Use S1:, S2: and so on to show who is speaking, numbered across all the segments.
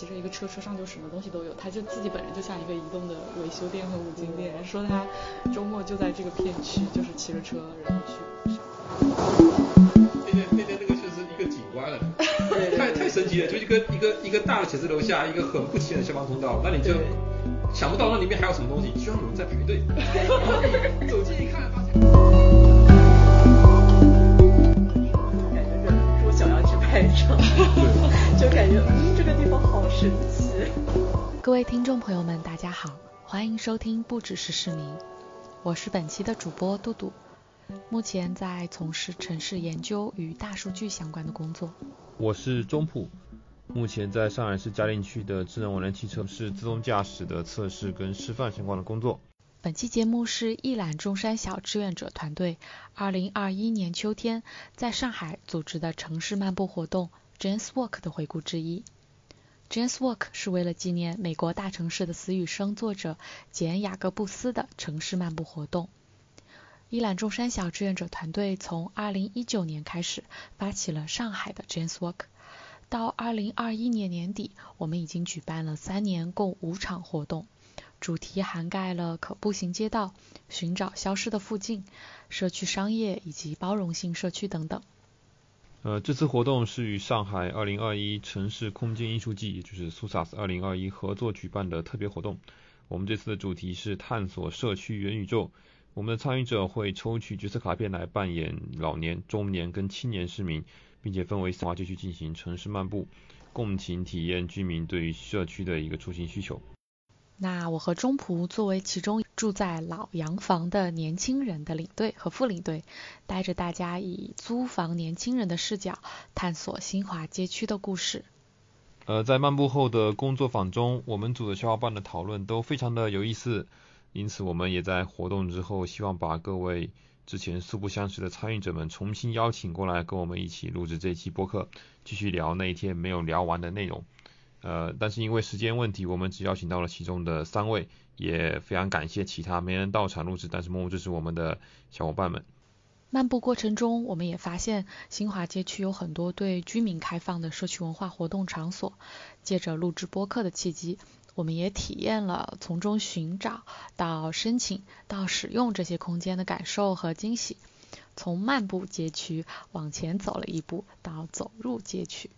S1: 骑着一个车，车上就什么东西都有，他就自己本人就像一个移动的维修店和五金店，说他周末就在这个片区，就是骑着车然后去上
S2: 那天那天那个就是一个景观 了，太太神奇了，就一个一个一个大的写字楼下一个很不起眼的消防通道，那你就想不到那里面还有什么东西，居然有人在排队，走近一看发现。
S3: 感觉忍不住想要去拍照，就感觉嗯这个地方好神奇。
S4: 各位听众朋友们，大家好，欢迎收听不只是市民，我是本期的主播杜杜，目前在从事城市研究与大数据相关的工作。
S5: 我是中普，目前在上海市嘉定区的智能网联汽车是自动驾驶的测试跟示范相关的工作。
S4: 本期节目是一览众山小志愿者团队二零二一年秋天在上海组织的城市漫步活动 Jane's Walk 的回顾之一。Jane's Walk 是为了纪念美国大城市的死与生作者简·雅各布斯的城市漫步活动。一览众山小志愿者团队从2019年开始发起了上海的 Jane's Walk，到2021年年底，我们已经举办了三年共五场活动。主题涵盖了可步行街道、寻找消失的附近、社区商业以及包容性社区等等。
S5: 呃，这次活动是与上海2021城市空间艺术季，也就是 SUSAS 2021合作举办的特别活动。我们这次的主题是探索社区元宇宙。我们的参与者会抽取角色卡片来扮演老年、中年跟青年市民，并且分为三街区进行城市漫步，共情体验居民对于社区的一个出行需求。
S4: 那我和中仆作为其中住在老洋房的年轻人的领队和副领队，带着大家以租房年轻人的视角探索新华街区的故事。
S5: 呃，在漫步后的工作坊中，我们组的小伙伴的讨论都非常的有意思，因此我们也在活动之后，希望把各位之前素不相识的参与者们重新邀请过来，跟我们一起录制这期播客，继续聊那一天没有聊完的内容。呃，但是因为时间问题，我们只邀请到了其中的三位，也非常感谢其他没人到场录制，但是默默支持我们的小伙伴们。
S4: 漫步过程中，我们也发现新华街区有很多对居民开放的社区文化活动场所。借着录制播客的契机，我们也体验了从中寻找到申请到使用这些空间的感受和惊喜。从漫步街区往前走了一步，到走入街区。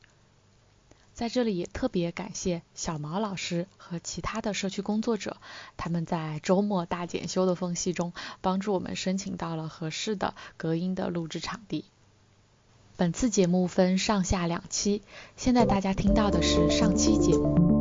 S4: 在这里也特别感谢小毛老师和其他的社区工作者，他们在周末大检修的缝隙中，帮助我们申请到了合适的隔音的录制场地。本次节目分上下两期，现在大家听到的是上期节目。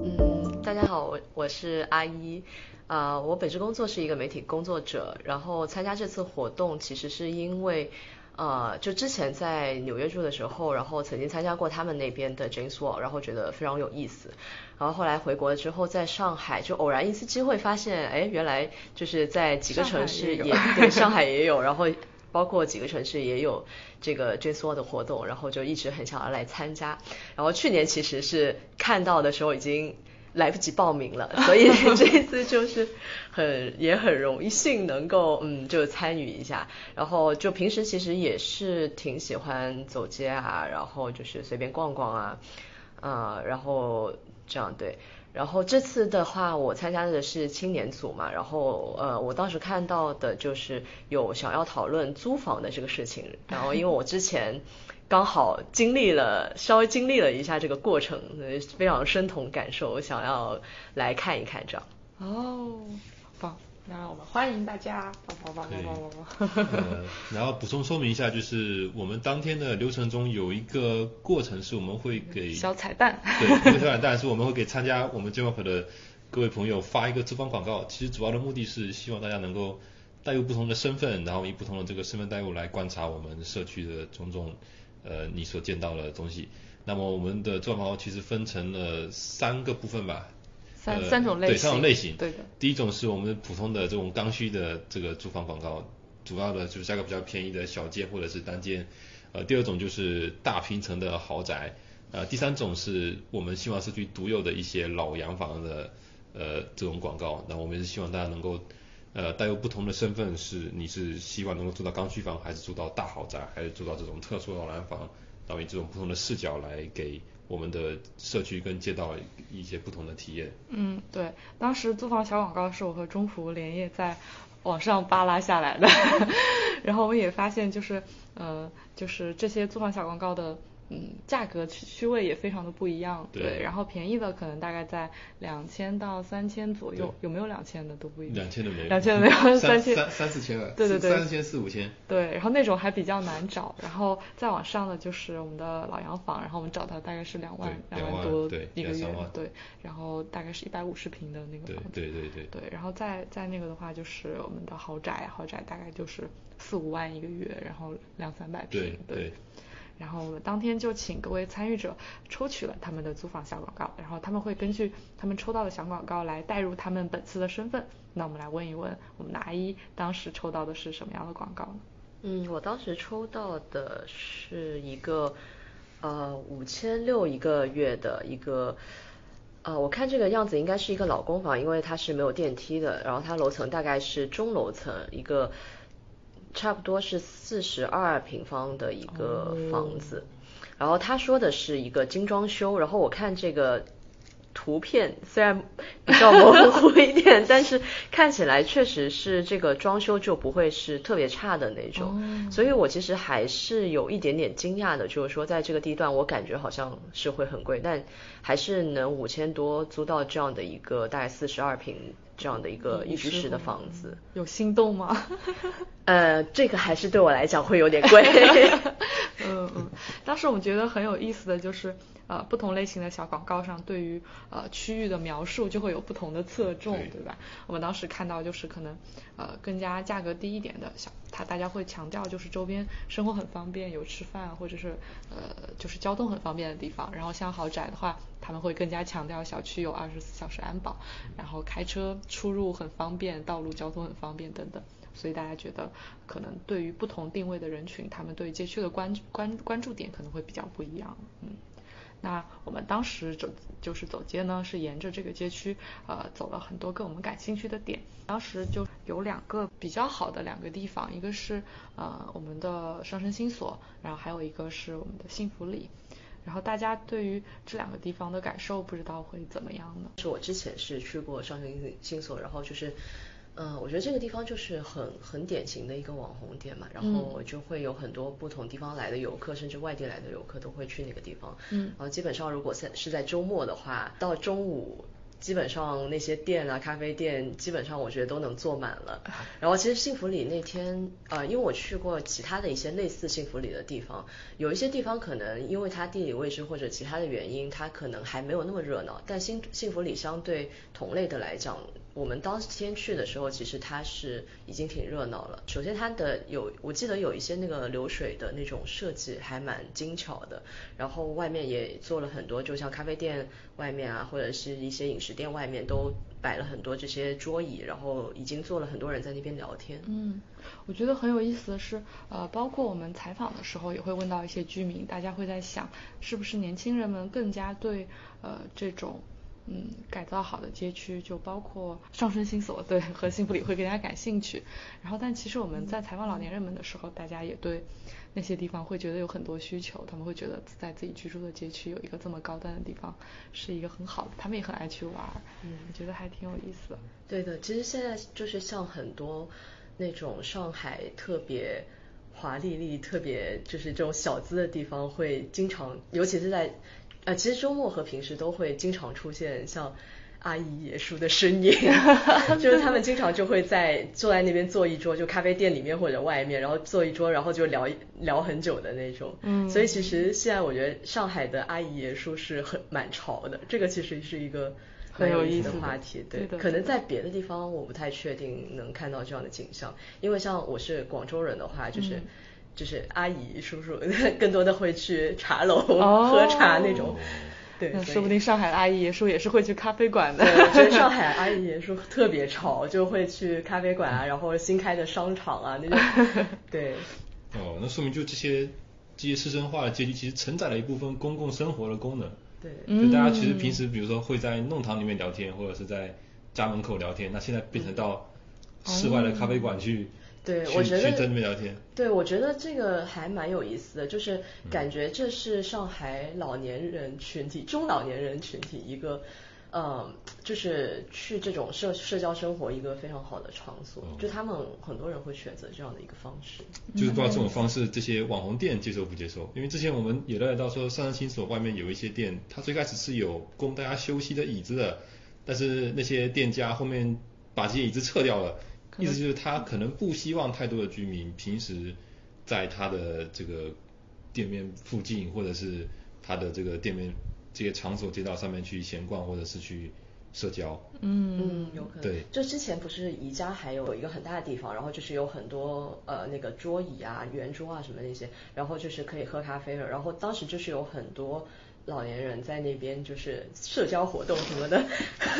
S3: 嗯，大家好，我我是阿一，啊、我本职工作是一个媒体工作者，然后参加这次活动其实是因为。呃，就之前在纽约住的时候，然后曾经参加过他们那边的 James Wall，然后觉得非常有意思。然后后来回国了之后，在上海就偶然一次机会发现，哎，原来就是在几个城市也对上海也有，然后包括几个城市也有这个 James Walk 的活动，然后就一直很想要来参加。然后去年其实是看到的时候已经。来不及报名了，所以 这次就是很也很荣幸能够嗯就参与一下，然后就平时其实也是挺喜欢走街啊，然后就是随便逛逛啊，呃，然后这样对，然后这次的话我参加的是青年组嘛，然后呃我当时看到的就是有想要讨论租房的这个事情，然后因为我之前。刚好经历了稍微经历了一下这个过程，非常深同感受，想要来看一看这样。
S1: 哦，棒！那我们欢迎大家。棒棒棒棒棒
S2: 棒。呃，然后补充说明一下，就是我们当天的流程中有一个过程是我们会给
S1: 小彩蛋。
S2: 对，一个小彩蛋是我们会给参加我们 j a m 的各位朋友发一个资方广告。其实主要的目的是希望大家能够带入不同的身份，然后以不同的这个身份带入来观察我们社区的种种。呃，你所见到的东西，那么我们的做法其实分成了三个部分吧，
S1: 三三种类
S2: 型，对三种类型，
S1: 对的。
S2: 第一种是我们普通的这种刚需的这个住房广告，主要的就是价格比较便宜的小间或者是单间。呃，第二种就是大平层的豪宅，呃，第三种是我们希望社区独有的一些老洋房的呃这种广告。那我们是希望大家能够。呃，带有不同的身份，是你是希望能够住到刚需房，还是住到大豪宅，还是住到这种特殊老洋房？然后以这种不同的视角来给我们的社区跟街道一些不同的体验。
S1: 嗯，对，当时租房小广告是我和中福连夜在网上扒拉下来的，然后我们也发现就是呃就是这些租房小广告的。嗯，价格区区位也非常的不一样，对，然后便宜的可能大概在两千到三千左右，有没有两千的都不一定，
S2: 两千的没有，
S1: 两千的没有，
S2: 三
S1: 千
S2: 三三四千了，
S1: 对对对，
S2: 三千四五千，
S1: 对，然后那种还比较难找，然后再往上的就是我们的老洋房，然后我们找到大概是两万
S2: 两
S1: 万多
S2: 一
S1: 个月，对，然后大概是一百五十平的那个房子，
S2: 对对。对
S1: 对，然后再再那个的话就是我们的豪宅，豪宅大概就是四五万一个月，然后两三百平，对。然后我们当天就请各位参与者抽取了他们的租房小广告，然后他们会根据他们抽到的小广告来带入他们本次的身份。那我们来问一问我们的阿姨，当时抽到的是什么样的广告呢？
S3: 嗯，我当时抽到的是一个呃五千六一个月的一个，呃，我看这个样子应该是一个老公房，因为它是没有电梯的，然后它楼层大概是中楼层一个。差不多是四十二平方的一个房子，然后他说的是一个精装修，然后我看这个图片虽然比较模糊一点，但是看起来确实是这个装修就不会是特别差的那种，所以我其实还是有一点点惊讶的，就是说在这个地段我感觉好像是会很贵，但还是能五千多租到这样的一个大概四十二平。这样的一个一居室的房子，
S1: 有心动吗？
S3: 呃，这个还是对我来讲会有点贵。
S1: 嗯嗯，当时我们觉得很有意思的就是。呃，不同类型的小广告上对于呃区域的描述就会有不同的侧重，对吧？我们当时看到就是可能呃更加价格低一点的小，它大家会强调就是周边生活很方便，有吃饭或者是呃就是交通很方便的地方。然后像豪宅的话，他们会更加强调小区有二十四小时安保，然后开车出入很方便，道路交通很方便等等。所以大家觉得可能对于不同定位的人群，他们对街区的关关关注点可能会比较不一样，嗯。那我们当时走就是走街呢，是沿着这个街区，呃，走了很多个我们感兴趣的点。当时就有两个比较好的两个地方，一个是呃我们的上升新所，然后还有一个是我们的幸福里。然后大家对于这两个地方的感受，不知道会怎么样呢？
S3: 是我之前是去过上升新所，然后就是。嗯，我觉得这个地方就是很很典型的一个网红店嘛，然后就会有很多不同地方来的游客，甚至外地来的游客都会去那个地方。嗯，然后基本上如果在是在周末的话，到中午基本上那些店啊、咖啡店基本上我觉得都能坐满了。然后其实幸福里那天，呃，因为我去过其他的一些类似幸福里的地方，有一些地方可能因为它地理位置或者其他的原因，它可能还没有那么热闹，但幸幸福里相对同类的来讲。我们当天去的时候，其实它是已经挺热闹了。首先它的有，我记得有一些那个流水的那种设计还蛮精巧的，然后外面也做了很多，就像咖啡店外面啊，或者是一些饮食店外面都摆了很多这些桌椅，然后已经坐了很多人在那边聊天。
S1: 嗯，我觉得很有意思的是，呃，包括我们采访的时候也会问到一些居民，大家会在想，是不是年轻人们更加对呃这种。嗯，改造好的街区就包括上升新所，对，和幸福里会更加感兴趣。然后，但其实我们在采访老年人们的时候，大家也对那些地方会觉得有很多需求，他们会觉得在自己居住的街区有一个这么高端的地方是一个很好的，他们也很爱去玩。嗯，我觉得还挺有意思的。
S3: 对的，其实现在就是像很多那种上海特别华丽丽、特别就是这种小资的地方，会经常，尤其是在。呃，其实周末和平时都会经常出现像阿姨爷叔的身影，就是他们经常就会在坐在那边坐一桌，就咖啡店里面或者外面，然后坐一桌，然后就聊聊很久的那种。嗯，所以其实现在我觉得上海的阿姨爷叔是很蛮潮的，这个其实是一个很有意思的话题。对，可能在别的地方我不太确定能看到这样的景象，因为像我是广州人的话，就是。就是阿姨叔叔 更多的会去茶楼 喝茶那种，对，
S1: 那说不定上海阿姨爷叔也是会去咖啡馆的。
S3: 我觉得上 海阿姨爷叔特别潮，就会去咖啡馆啊，然后新开的商场啊那种。对。
S2: 哦，那说明就这些这些师生化的街区，其实承载了一部分公共生活的功能。
S3: 对。
S2: 就大家其实平时比如说会在弄堂里面聊天，或者是在家门口聊天，那现在变成到室外的咖啡馆去。
S3: 对，我觉得
S2: 在那边聊天。
S3: 对，我觉得这个还蛮有意思的，就是感觉这是上海老年人群体、中老年人群体一个。嗯，就是去这种社社交生活一个非常好的场所，就他们很多人会选择这样的一个方式。
S2: 就是不知道这种方式，这些网红店接受不接受？因为之前我们也了解到说，上山新所外面有一些店，它最开始是有供大家休息的椅子的，但是那些店家后面把这些椅子撤掉了，意思就是他可能不希望太多的居民平时在他的这个店面附近，或者是他的这个店面。这些场所街道上面去闲逛，或者是去社交，
S3: 嗯嗯，有可能。
S2: 对，
S3: 就之前不是宜家还有一个很大的地方，然后就是有很多呃那个桌椅啊、圆桌啊什么那些，然后就是可以喝咖啡了，然后当时就是有很多。老年人在那边就是社交活动什么的，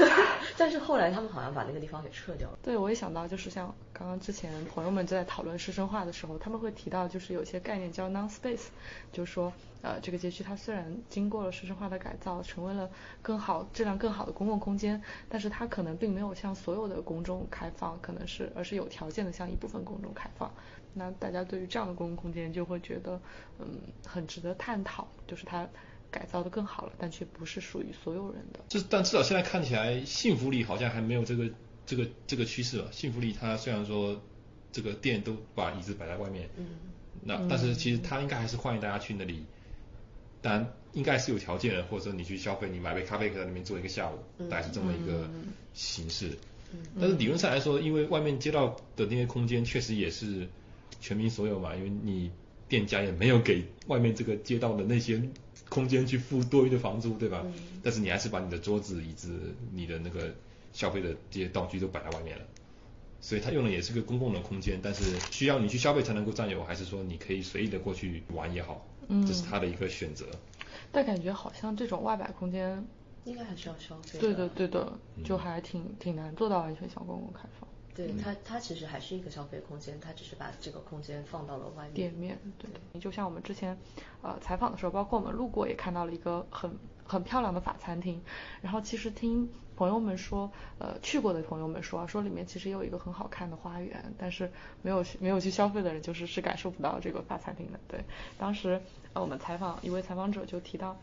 S3: 但是后来他们好像把那个地方给撤掉了。
S1: 对，我也想到，就是像刚刚之前朋友们在讨论师生化的时候，他们会提到，就是有些概念叫 non space，就是说，呃，这个街区它虽然经过了师生化的改造，成为了更好、质量更好的公共空间，但是它可能并没有向所有的公众开放，可能是而是有条件的向一部分公众开放。那大家对于这样的公共空间就会觉得，嗯，很值得探讨，就是它。改造的更好了，但却不是属于所有人的。
S2: 这但至少现在看起来，幸福里好像还没有这个这个这个趋势吧。幸福里它虽然说这个店都把椅子摆在外面，嗯，那但是其实它应该还是欢迎大家去那里，当然应该是有条件的，或者说你去消费，你买杯咖啡可以在那边坐一个下午，大概是这么一个形式。但是理论上来说，因为外面街道的那些空间确实也是全民所有嘛，因为你店家也没有给外面这个街道的那些。空间去付多余的房租，对吧？但是你还是把你的桌子、椅子、你的那个消费的这些道具都摆在外面了，所以它用的也是个公共的空间，但是需要你去消费才能够占有，还是说你可以随意的过去玩也好，这是他的一个选择。
S1: 但感觉好像这种外摆空间
S3: 应该还是要消费。
S1: 对的，对的，就还挺挺难做到完全向公共开放。
S3: 对它，它其实还是一个消费空间，它只是把这个空间放到了外面。
S1: 店面，对你。就像我们之前呃采访的时候，包括我们路过也看到了一个很很漂亮的法餐厅。然后其实听朋友们说，呃去过的朋友们说，说里面其实有一个很好看的花园，但是没有没有去消费的人就是是感受不到这个法餐厅的。对，当时呃我们采访一位采访者就提到。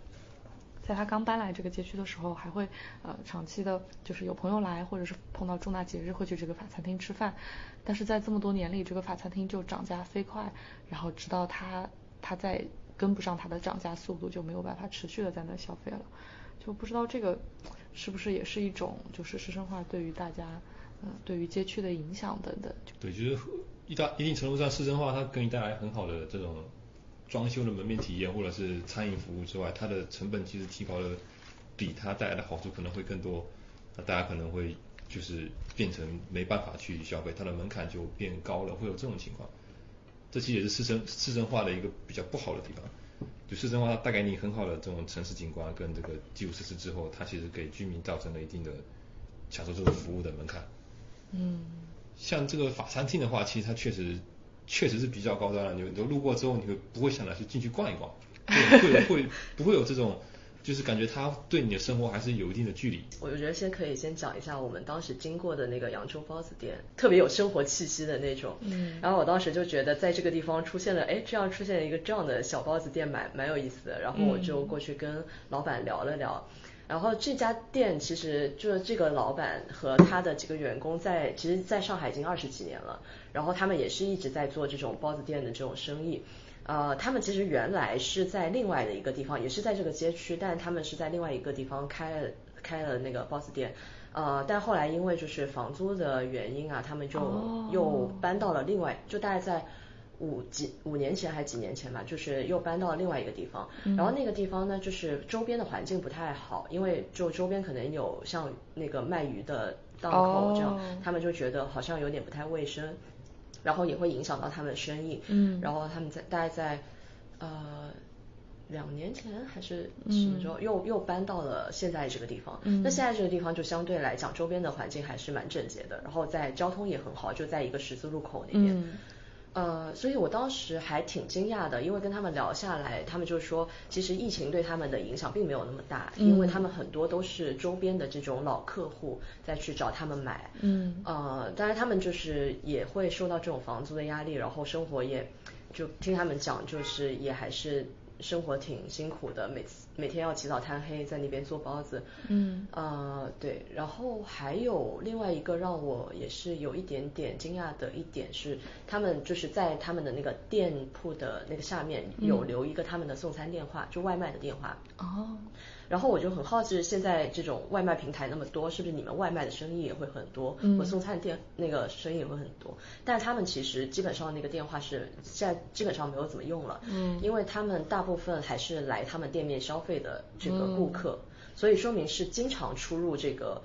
S1: 在他刚搬来这个街区的时候，还会呃长期的，就是有朋友来，或者是碰到重大节日会去这个法餐厅吃饭。但是在这么多年里，这个法餐厅就涨价飞快，然后直到他他在跟不上它的涨价速度，就没有办法持续的在那消费了。就不知道这个是不是也是一种就是师生化对于大家嗯对于街区的影响等等。
S2: 对，就是一大一定程度上师生化它给你带来很好的这种。装修的门面体验或者是餐饮服务之外，它的成本其实提高了，比它带来的好处可能会更多。那大家可能会就是变成没办法去消费，它的门槛就变高了，会有这种情况。这其实也是市政市政化的一个比较不好的地方。就市政化带给你很好的这种城市景观跟这个基础设施之后，它其实给居民造成了一定的享受这种服务的门槛。
S1: 嗯。
S2: 像这个法餐厅的话，其实它确实。确实是比较高端了，你你路过之后，你会不会想着去进去逛一逛？会会不会有这种，就是感觉它对你的生活还是有一定的距离？
S3: 我觉得先可以先讲一下我们当时经过的那个扬州包子店，特别有生活气息的那种。嗯。然后我当时就觉得在这个地方出现了，哎，这样出现一个这样的小包子店，蛮蛮有意思的。然后我就过去跟老板聊了聊。然后这家店其实就是这个老板和他的几个员工在，其实在上海已经二十几年了。然后他们也是一直在做这种包子店的这种生意。呃，他们其实原来是在另外的一个地方，也是在这个街区，但他们是在另外一个地方开了开了那个包子店。呃，但后来因为就是房租的原因啊，他们就又搬到了另外，就大概在。五几五年前还是几年前吧，就是又搬到另外一个地方，然后那个地方呢，就是周边的环境不太好，因为就周边可能有像那个卖鱼的档口这样，他们就觉得好像有点不太卫生，然后也会影响到他们的生意，嗯，然后他们在大概在呃两年前还是什么时候又又搬到了现在这个地方，那现在这个地方就相对来讲周边的环境还是蛮整洁的，然后在交通也很好，就在一个十字路口那边。呃，所以我当时还挺惊讶的，因为跟他们聊下来，他们就说，其实疫情对他们的影响并没有那么大，因为他们很多都是周边的这种老客户再去找他们买。
S1: 嗯。
S3: 呃，当然他们就是也会受到这种房租的压力，然后生活也，就听他们讲，就是也还是。生活挺辛苦的，每次每天要起早贪黑在那边做包子。
S1: 嗯，
S3: 呃，对，然后还有另外一个让我也是有一点点惊讶的一点是，他们就是在他们的那个店铺的那个下面有留一个他们的送餐电话，就外卖的电话。
S1: 哦。
S3: 然后我就很好奇，现在这种外卖平台那么多，是不是你们外卖的生意也会很多？
S1: 嗯。
S3: 或送餐店那个生意也会很多？但是他们其实基本上那个电话是现在基本上没有怎么用了。
S1: 嗯。
S3: 因为他们大部分还是来他们店面消费的这个顾客，所以说明是经常出入这个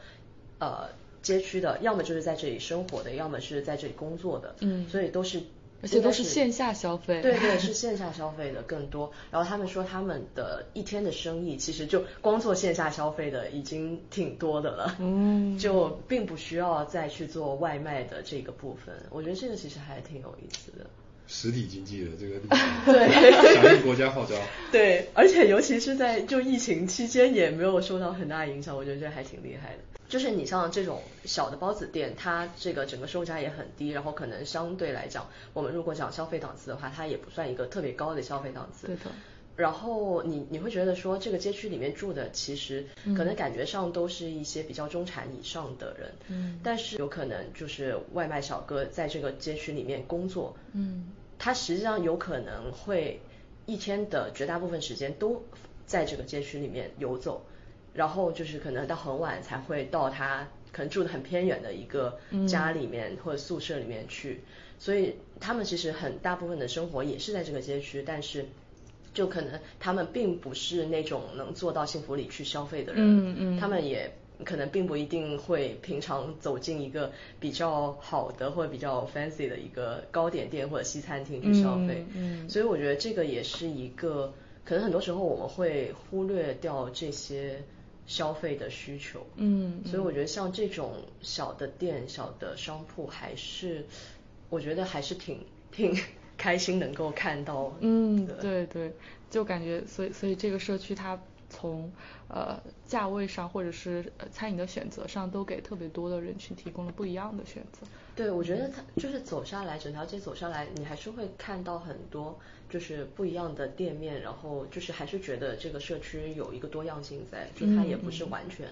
S3: 呃街区的，要么就是在这里生活的，要么是在这里工作的。
S1: 嗯。
S3: 所以都是。
S1: 而且都是线下消费，
S3: 对对，是线下消费的更多。然后他们说他们的一天的生意其实就光做线下消费的已经挺多的了，
S1: 嗯，
S3: 就并不需要再去做外卖的这个部分。我觉得这个其实还挺有意思的。
S2: 实体经济的这个
S3: 对，
S2: 响应国家号召。
S3: 对，而且尤其是在就疫情期间也没有受到很大影响，我觉得这还挺厉害的。就是你像这种小的包子店，它这个整个售价也很低，然后可能相对来讲，我们如果讲消费档次的话，它也不算一个特别高的消费档次。
S1: 对的。
S3: 然后你你会觉得说，这个街区里面住的其实可能感觉上都是一些比较中产以上的人。
S1: 嗯。
S3: 但是有可能就是外卖小哥在这个街区里面工作。
S1: 嗯。
S3: 他实际上有可能会一天的绝大部分时间都在这个街区里面游走。然后就是可能到很晚才会到他可能住的很偏远的一个家里面或者宿舍里面去，所以他们其实很大部分的生活也是在这个街区，但是就可能他们并不是那种能做到幸福里去消费的人，
S1: 嗯嗯，
S3: 他们也可能并不一定会平常走进一个比较好的或者比较 fancy 的一个糕点店或者西餐厅去消费，
S1: 嗯，
S3: 所以我觉得这个也是一个可能很多时候我们会忽略掉这些。消费的需求，
S1: 嗯，
S3: 所以我觉得像这种小的店、小的商铺，还是我觉得还是挺挺开心能够看到。
S1: 嗯，对对，就感觉所以所以这个社区它从呃价位上或者是餐饮的选择上，都给特别多的人群提供了不一样的选择。
S3: 对，我觉得它就是走下来，整条街走下来，你还是会看到很多。就是不一样的店面，然后就是还是觉得这个社区有一个多样性在，就它也不是完全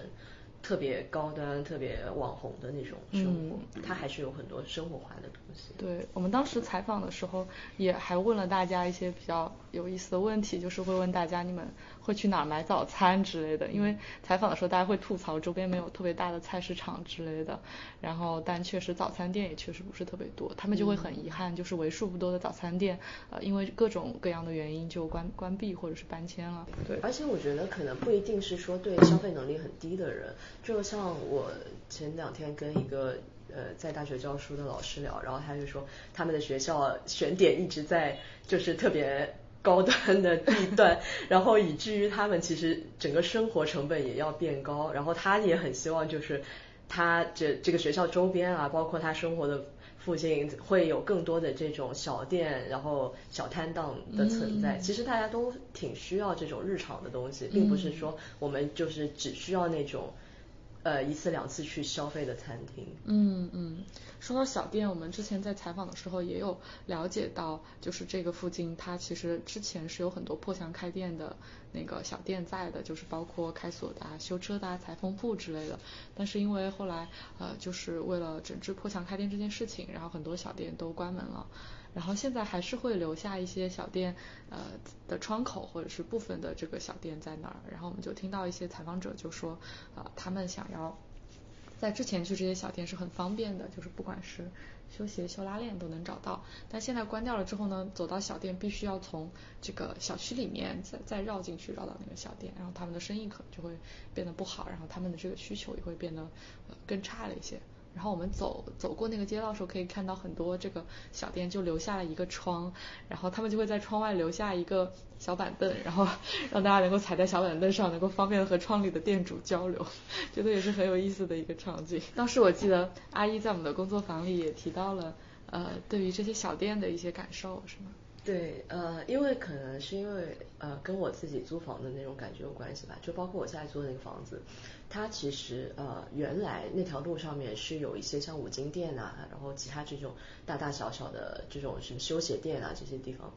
S3: 特别高端、特别网红的那种生活，它还是有很多生活化的东西。
S1: 对我们当时采访的时候，也还问了大家一些比较有意思的问题，就是会问大家你们。会去哪儿买早餐之类的？因为采访的时候大家会吐槽周边没有特别大的菜市场之类的，然后但确实早餐店也确实不是特别多，他们就会很遗憾，就是为数不多的早餐店，呃，因为各种各样的原因就关关闭或者是搬迁了。对，
S3: 而且我觉得可能不一定是说对消费能力很低的人，就像我前两天跟一个呃在大学教书的老师聊，然后他就说他们的学校选点一直在就是特别。高端的地段，然后以至于他们其实整个生活成本也要变高，然后他也很希望就是他这这个学校周边啊，包括他生活的附近会有更多的这种小店，然后小摊档的存在。其实大家都挺需要这种日常的东西，并不是说我们就是只需要那种。呃，一次两次去消费的餐厅。
S1: 嗯嗯，说到小店，我们之前在采访的时候也有了解到，就是这个附近它其实之前是有很多破墙开店的那个小店在的，就是包括开锁的啊、修车的啊、裁缝铺之类的。但是因为后来呃，就是为了整治破墙开店这件事情，然后很多小店都关门了。然后现在还是会留下一些小店，呃的窗口或者是部分的这个小店在那儿。然后我们就听到一些采访者就说，呃，他们想要在之前去这些小店是很方便的，就是不管是修鞋、修拉链都能找到。但现在关掉了之后呢，走到小店必须要从这个小区里面再再绕进去，绕到那个小店，然后他们的生意可能就会变得不好，然后他们的这个需求也会变得呃更差了一些。然后我们走走过那个街道的时候，可以看到很多这个小店就留下了一个窗，然后他们就会在窗外留下一个小板凳，然后 让大家能够踩在小板凳上，能够方便和窗里的店主交流，觉得也是很有意思的一个场景。当时我记得阿姨在我们的工作坊里也提到了，呃对于这些小店的一些感受，是吗？
S3: 对，呃，因为可能是因为呃跟我自己租房的那种感觉有关系吧，就包括我现在租的那个房子，它其实呃原来那条路上面是有一些像五金店啊，然后其他这种大大小小的这种什么修鞋店啊这些地方，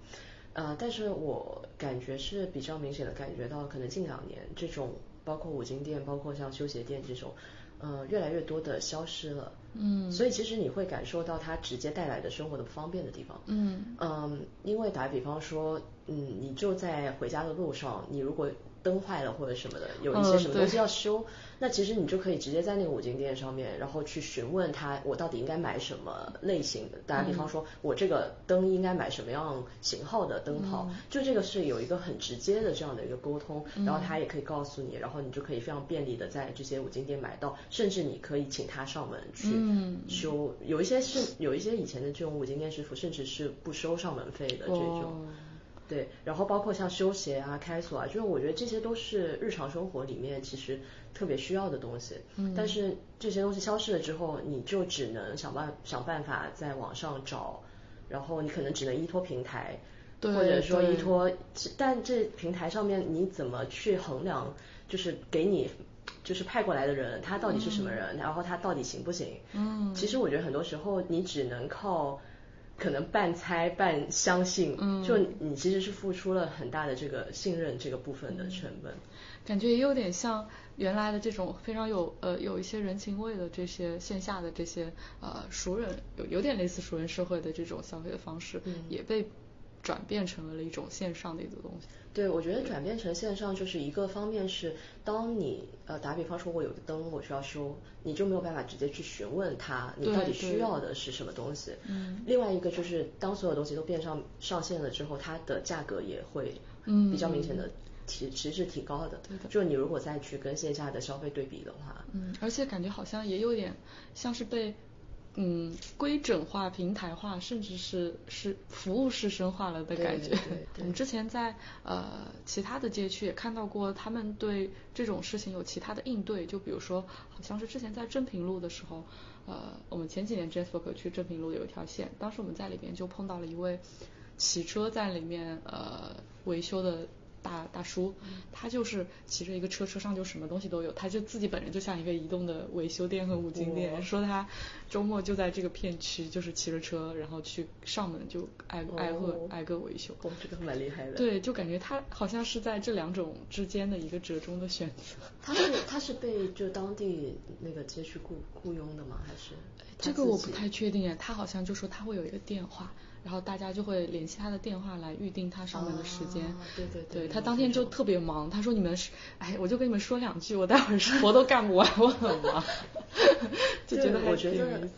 S3: 呃，但是我感觉是比较明显的感觉到，可能近两年这种包括五金店，包括像修鞋店这种。呃，越来越多的消失了，
S1: 嗯，
S3: 所以其实你会感受到它直接带来的生活的不方便的地方，
S1: 嗯。
S3: 嗯，因为打比方说，嗯，你就在回家的路上，你如果灯坏了或者什么的，有一些什么东西要修，那其实你就可以直接在那个五金店上面，然后去询问他，我到底应该买什么类型的。打比方说，我这个灯应该买什么样型号的灯泡，就这个是有一个很直接的这样的一个沟通，然后他也可以告诉你，然后你就可以非常便利的在这些五金店买到，甚至你可以请他上门去修。有一些是有一些以前的这种五金店师傅，甚至是不收上门费的这种。对，然后包括像修鞋啊、开锁啊，就是我觉得这些都是日常生活里面其实特别需要的东西。
S1: 嗯。
S3: 但是这些东西消失了之后，你就只能想办想办法在网上找，然后你可能只能依托平台，或者说依托，但这平台上面你怎么去衡量？就是给你就是派过来的人，他到底是什么人？然后他到底行不行？
S1: 嗯。
S3: 其实我觉得很多时候你只能靠。可能半猜半相信，嗯。就你其实是付出了很大的这个信任这个部分的成本，
S1: 感觉也有点像原来的这种非常有呃有一些人情味的这些线下的这些呃熟人，有有点类似熟人社会的这种消费的方式，也被转变成了一种线上的一个东西。
S3: 对，我觉得转变成线上就是一个方面是，当你呃打比方说我有个灯我需要修，你就没有办法直接去询问他你到底需要的是什么东西。
S1: 嗯。
S3: 另外一个就是当所有东西都变上上线了之后，它的价格也会比较明显的提其实是提高的。
S1: 对的。
S3: 就你如果再去跟线下的消费对比的话。
S1: 嗯，而且感觉好像也有点像是被。嗯，规整化、平台化，甚至是是服务式深化了的感觉。我们之前在呃其他的街区也看到过，他们对这种事情有其他的应对。就比如说，好像是之前在正平路的时候，呃，我们前几年 Jasper 去正平路有一条线，当时我们在里边就碰到了一位骑车在里面呃维修的。大大叔，他就是骑着一个车，车上就什么东西都有，他就自己本人就像一个移动的维修店和五金店。说他周末就在这个片区，就是骑着车，然后去上门就挨挨个挨个维修。
S3: 哦，这个蛮厉害的。
S1: 对，就感觉他好像是在这两种之间的一个折中的选择。
S3: 他是他是被就当地那个街区雇雇佣的吗？还是？
S1: 这个我不太确定哎，他好像就说他会有一个电话。然后大家就会联系他的电话来预定他上班的时间。
S3: 对对
S1: 对。他当天就特别忙，他说你们是，哎，我就跟你们说两句，我待会儿活都干不完，我很忙。就觉得
S3: 我觉得，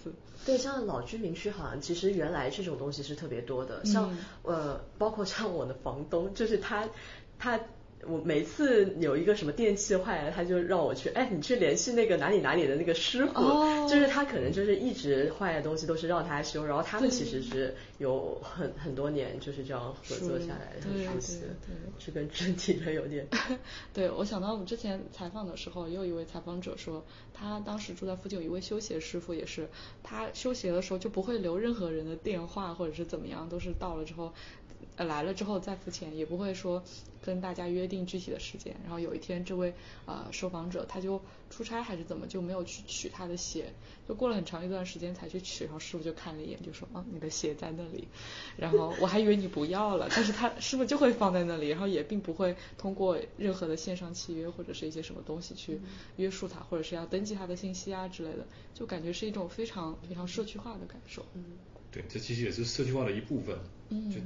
S3: 对，像老居民区好像其实原来这种东西是特别多的，像呃，包括像我的房东，就是他他。我每次有一个什么电器坏了，他就让我去，哎，你去联系那个哪里哪里的那个师傅，就是他可能就是一直坏的东西都是让他修，然后他们其实是有很很多年就是这样合作下来的，很熟悉，是跟肢体的有点。
S1: 对，我想到我们之前采访的时候，也有一位采访者说，他当时住在附近有一位修鞋师傅，也是他修鞋的时候就不会留任何人的电话或者是怎么样，都是到了之后。呃，来了之后再付钱，也不会说跟大家约定具体的时间。然后有一天，这位呃受访者他就出差还是怎么，就没有去取他的鞋，就过了很长一段时间才去取。然后师傅就看了一眼，就说啊，你的鞋在那里。然后我还以为你不要了，但是他师傅就会放在那里，然后也并不会通过任何的线上契约或者是一些什么东西去约束他，或者是要登记他的信息啊之类的，就感觉是一种非常非常社区化的感受。
S3: 嗯，
S2: 对，这其实也是社区化的一部分。
S1: 嗯。
S2: 就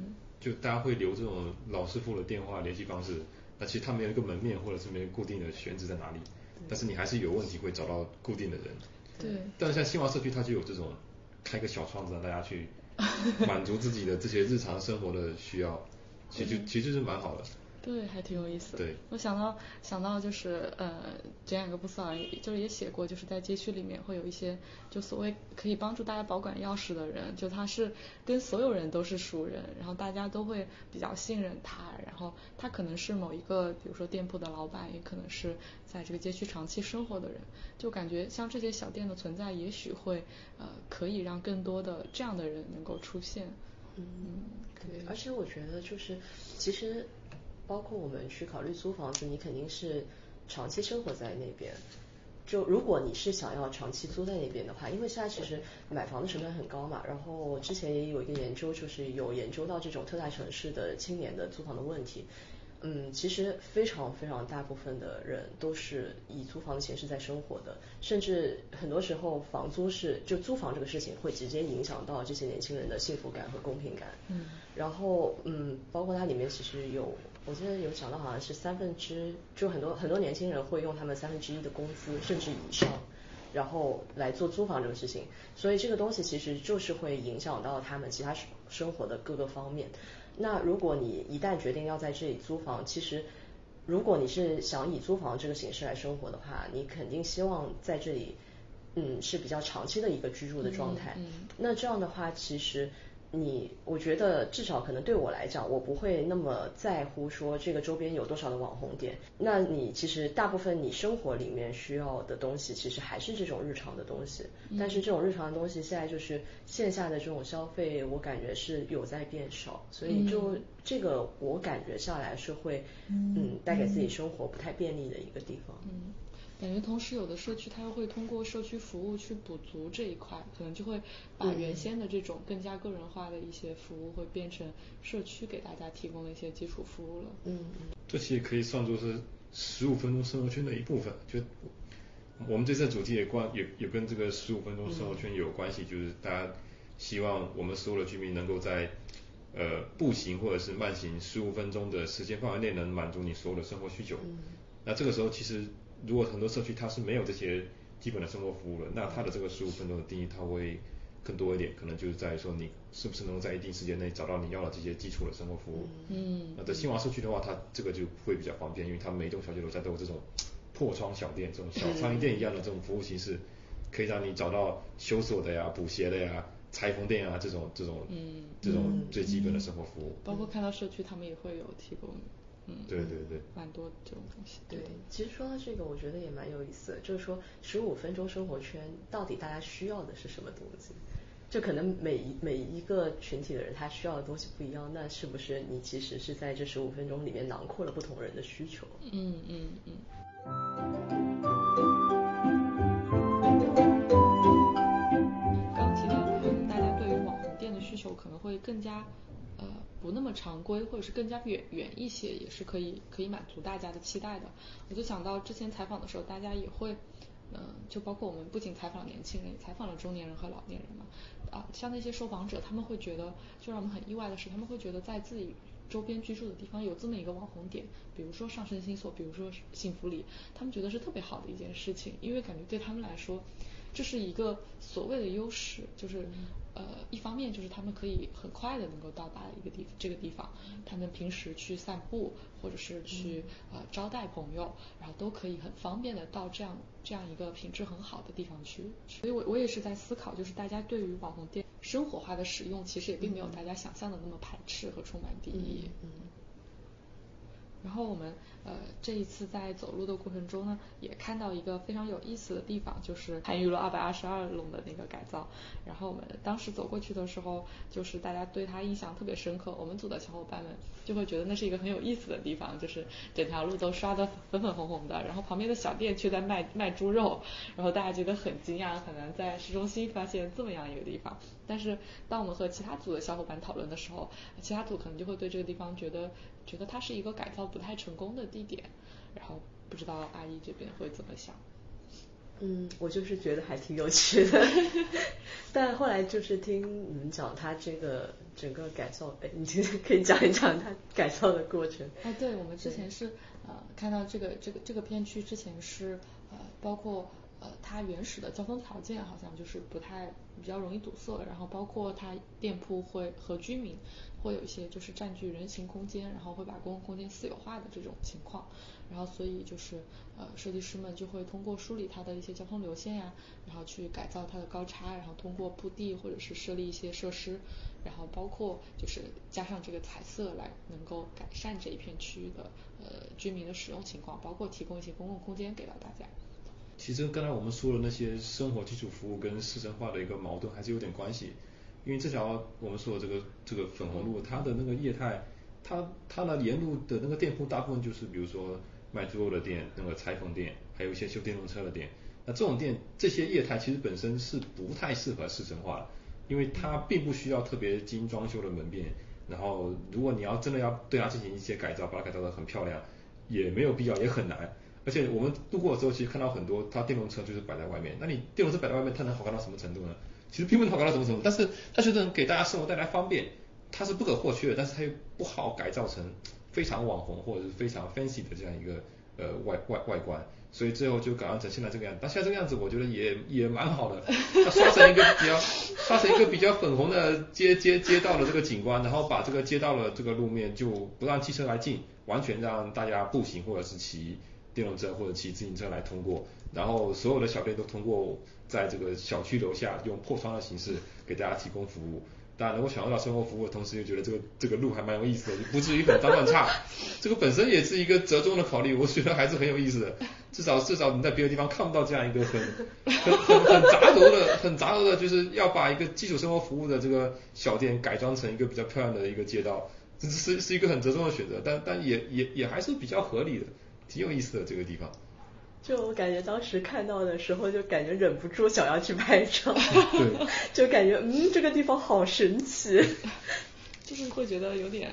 S2: 大家会留这种老师傅的电话联系方式，那其实他没有一个门面或者是没有固定的选址在哪里，但是你还是有问题会找到固定的人。
S1: 对。
S2: 但是像新华社区，它就有这种开个小窗子让大家去满足自己的这些日常生活的需要，其实其实是蛮好的。
S1: 对，还挺有意思。
S2: 对，
S1: 我想到想到就是呃，简雅各布斯尔就是也写过，就是在街区里面会有一些就所谓可以帮助大家保管钥匙的人，就他是跟所有人都是熟人，然后大家都会比较信任他，然后他可能是某一个比如说店铺的老板，也可能是在这个街区长期生活的人，就感觉像这些小店的存在，也许会呃可以让更多的这样的人能够出现。
S3: 嗯，对，而且我觉得就是其实。包括我们去考虑租房子，你肯定是长期生活在那边。就如果你是想要长期租在那边的话，因为现在其实买房的成本很高嘛。然后之前也有一个研究，就是有研究到这种特大城市的青年的租房的问题。嗯，其实非常非常大部分的人都是以租房的形式在生活的，甚至很多时候房租是就租房这个事情会直接影响到这些年轻人的幸福感和公平感。
S1: 嗯，
S3: 然后嗯，包括它里面其实有。我记得有讲到，好像是三分之，就很多很多年轻人会用他们三分之一的工资甚至以上，然后来做租房这个事情。所以这个东西其实就是会影响到他们其他生生活的各个方面。那如果你一旦决定要在这里租房，其实如果你是想以租房这个形式来生活的话，你肯定希望在这里，嗯，是比较长期的一个居住的状态。那这样的话，其实。你我觉得至少可能对我来讲，我不会那么在乎说这个周边有多少的网红店。那你其实大部分你生活里面需要的东西，其实还是这种日常的东西。但是这种日常的东西现在就是线下的这种消费，我感觉是有在变少。所以就这个我感觉下来是会嗯带给自己生活不太便利的一个地方。
S1: 嗯。感觉同时有的社区它又会通过社区服务去补足这一块，可能就会把原先的这种更加个人化的一些服务会变成社区给大家提供的一些基础服务了。
S3: 嗯，
S2: 这其实可以算作是十五分钟生活圈的一部分。就我们这次主题也关也也跟这个十五分钟生活圈有关系，就是大家希望我们所有的居民能够在呃步行或者是慢行十五分钟的时间范围内能满足你所有的生活需求。嗯那这个时候其实。如果很多社区它是没有这些基本的生活服务的，那它的这个十五分钟的定义它会更多一点，可能就是在于说你是不是能够在一定时间内找到你要的这些基础的生活服务。
S1: 嗯。
S2: 那在新华社区的话，它这个就会比较方便，因为它每一栋小区楼下都有这种破窗小店，这种小餐饮店一样的这种服务形式，可以让你找到修锁的呀、补鞋的呀、裁缝店啊这种这种
S1: 嗯
S2: 这种最基本的生活服务。
S1: 包括看到社区他们也会有提供。嗯，
S2: 对对对，
S1: 蛮多这种东西。
S3: 对，其实说到这个，我觉得也蛮有意思的，就是说十五分钟生活圈到底大家需要的是什么东西？就可能每一每一个群体的人他需要的东西不一样，那是不是你其实是在这十五分钟里面囊括了不同人的需求？
S1: 嗯嗯嗯。刚提到可能大家对于网红店的需求可能会更加。呃，不那么常规，或者是更加远远一些，也是可以可以满足大家的期待的。我就想到之前采访的时候，大家也会，嗯，就包括我们不仅采访年轻人，也采访了中年人和老年人嘛。啊，像那些受访者，他们会觉得，就让我们很意外的是，他们会觉得在自己周边居住的地方有这么一个网红点，比如说上升星座，比如说幸福里，他们觉得是特别好的一件事情，因为感觉对他们来说，这是一个所谓的优势，就是。呃，一方面就是他们可以很快的能够到达一个地这个地方，他们平时去散步或者是去呃招待朋友，然后都可以很方便的到这样这样一个品质很好的地方去。所以我我也是在思考，就是大家对于网红店生活化的使用，其实也并没有大家想象的那么排斥和充满敌意。
S3: 嗯。
S1: 然后我们呃这一次在走路的过程中呢，也看到一个非常有意思的地方，就是参与了二百二十二弄的那个改造。然后我们当时走过去的时候，就是大家对他印象特别深刻。我们组的小伙伴们就会觉得那是一个很有意思的地方，就是整条路都刷的粉粉红红的，然后旁边的小店却在卖卖猪肉，然后大家觉得很惊讶，很难在市中心发现这么样一个地方。但是当我们和其他组的小伙伴讨论的时候，其他组可能就会对这个地方觉得。觉得它是一个改造不太成功的地点，然后不知道阿姨这边会怎么想。
S3: 嗯，我就是觉得还挺有趣的，但后来就是听你们讲它这个整个改造，哎，你可以讲一讲它改造的过程。
S1: 哎，对，我们之前是呃看到这个这个这个片区之前是呃包括呃它。它原始的交通条件好像就是不太比较容易堵塞，然后包括它店铺会和居民会有一些就是占据人行空间，然后会把公共空间私有化的这种情况，然后所以就是呃设计师们就会通过梳理它的一些交通流线呀，然后去改造它的高差，然后通过铺地或者是设立一些设施，然后包括就是加上这个彩色来能够改善这一片区域的呃居民的使用情况，包括提供一些公共空间给到大家。
S2: 其实刚才我们说的那些生活基础服务跟市政化的一个矛盾还是有点关系，因为这条我们说的这个这个粉红路，它的那个业态，它它的沿路的那个店铺大部分就是比如说卖猪肉的店、那个裁缝店，还有一些修电动车的店。那这种店这些业态其实本身是不太适合市政化的，因为它并不需要特别精装修的门面，然后如果你要真的要对它进行一些改造，把它改造的很漂亮，也没有必要，也很难。而且我们路过的时候，其实看到很多，它电动车就是摆在外面。那你电动车摆在外面，它能好看到什么程度呢？其实并不能好看到什么程度，但是它就能给大家生活带来方便，它是不可或缺的。但是它又不好改造成非常网红或者是非常 fancy 的这样一个呃外外外观，所以最后就改造成现在这个样子。但现在这个样子，我觉得也也蛮好的。它刷成一个比较刷成一个比较粉红的街街街道的这个景观，然后把这个街道的这个路面就不让汽车来进，完全让大家步行或者是骑。电动车或者骑自行车来通过，然后所有的小店都通过在这个小区楼下用破窗的形式给大家提供服务。大家，能够享受到生活服务的同时，又觉得这个这个路还蛮有意思的，不至于很脏乱差。这个本身也是一个折中的考虑，我觉得还是很有意思的。至少至少你在别的地方看不到这样一个很很很很杂糅的、很杂糅的，就是要把一个基础生活服务的这个小店改装成一个比较漂亮的一个街道，这是是一个很折中的选择，但但也也也还是比较合理的。挺有意思的这个地方，
S3: 就我感觉当时看到的时候，就感觉忍不住想要去拍照，
S2: 对，
S3: 就感觉嗯这个地方好神奇，
S1: 就是会觉得有点。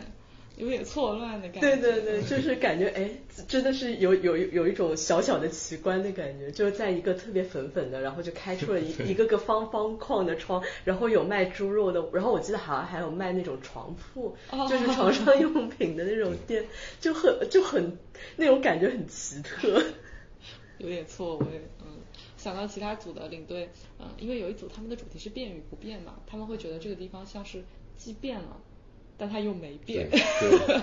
S1: 有点错乱的感觉。
S3: 对对对，就是感觉哎，真的是有有有一种小小的奇观的感觉，就是在一个特别粉粉的，然后就开出了一 一个个方方框的窗，然后有卖猪肉的，然后我记得好像还有卖那种床铺，就是床上用品的那种店，就很就很那种感觉很奇特。
S1: 有点错位，嗯，想到其他组的领队，嗯，因为有一组他们的主题是变与不变嘛，他们会觉得这个地方像是既变了。但它又没变，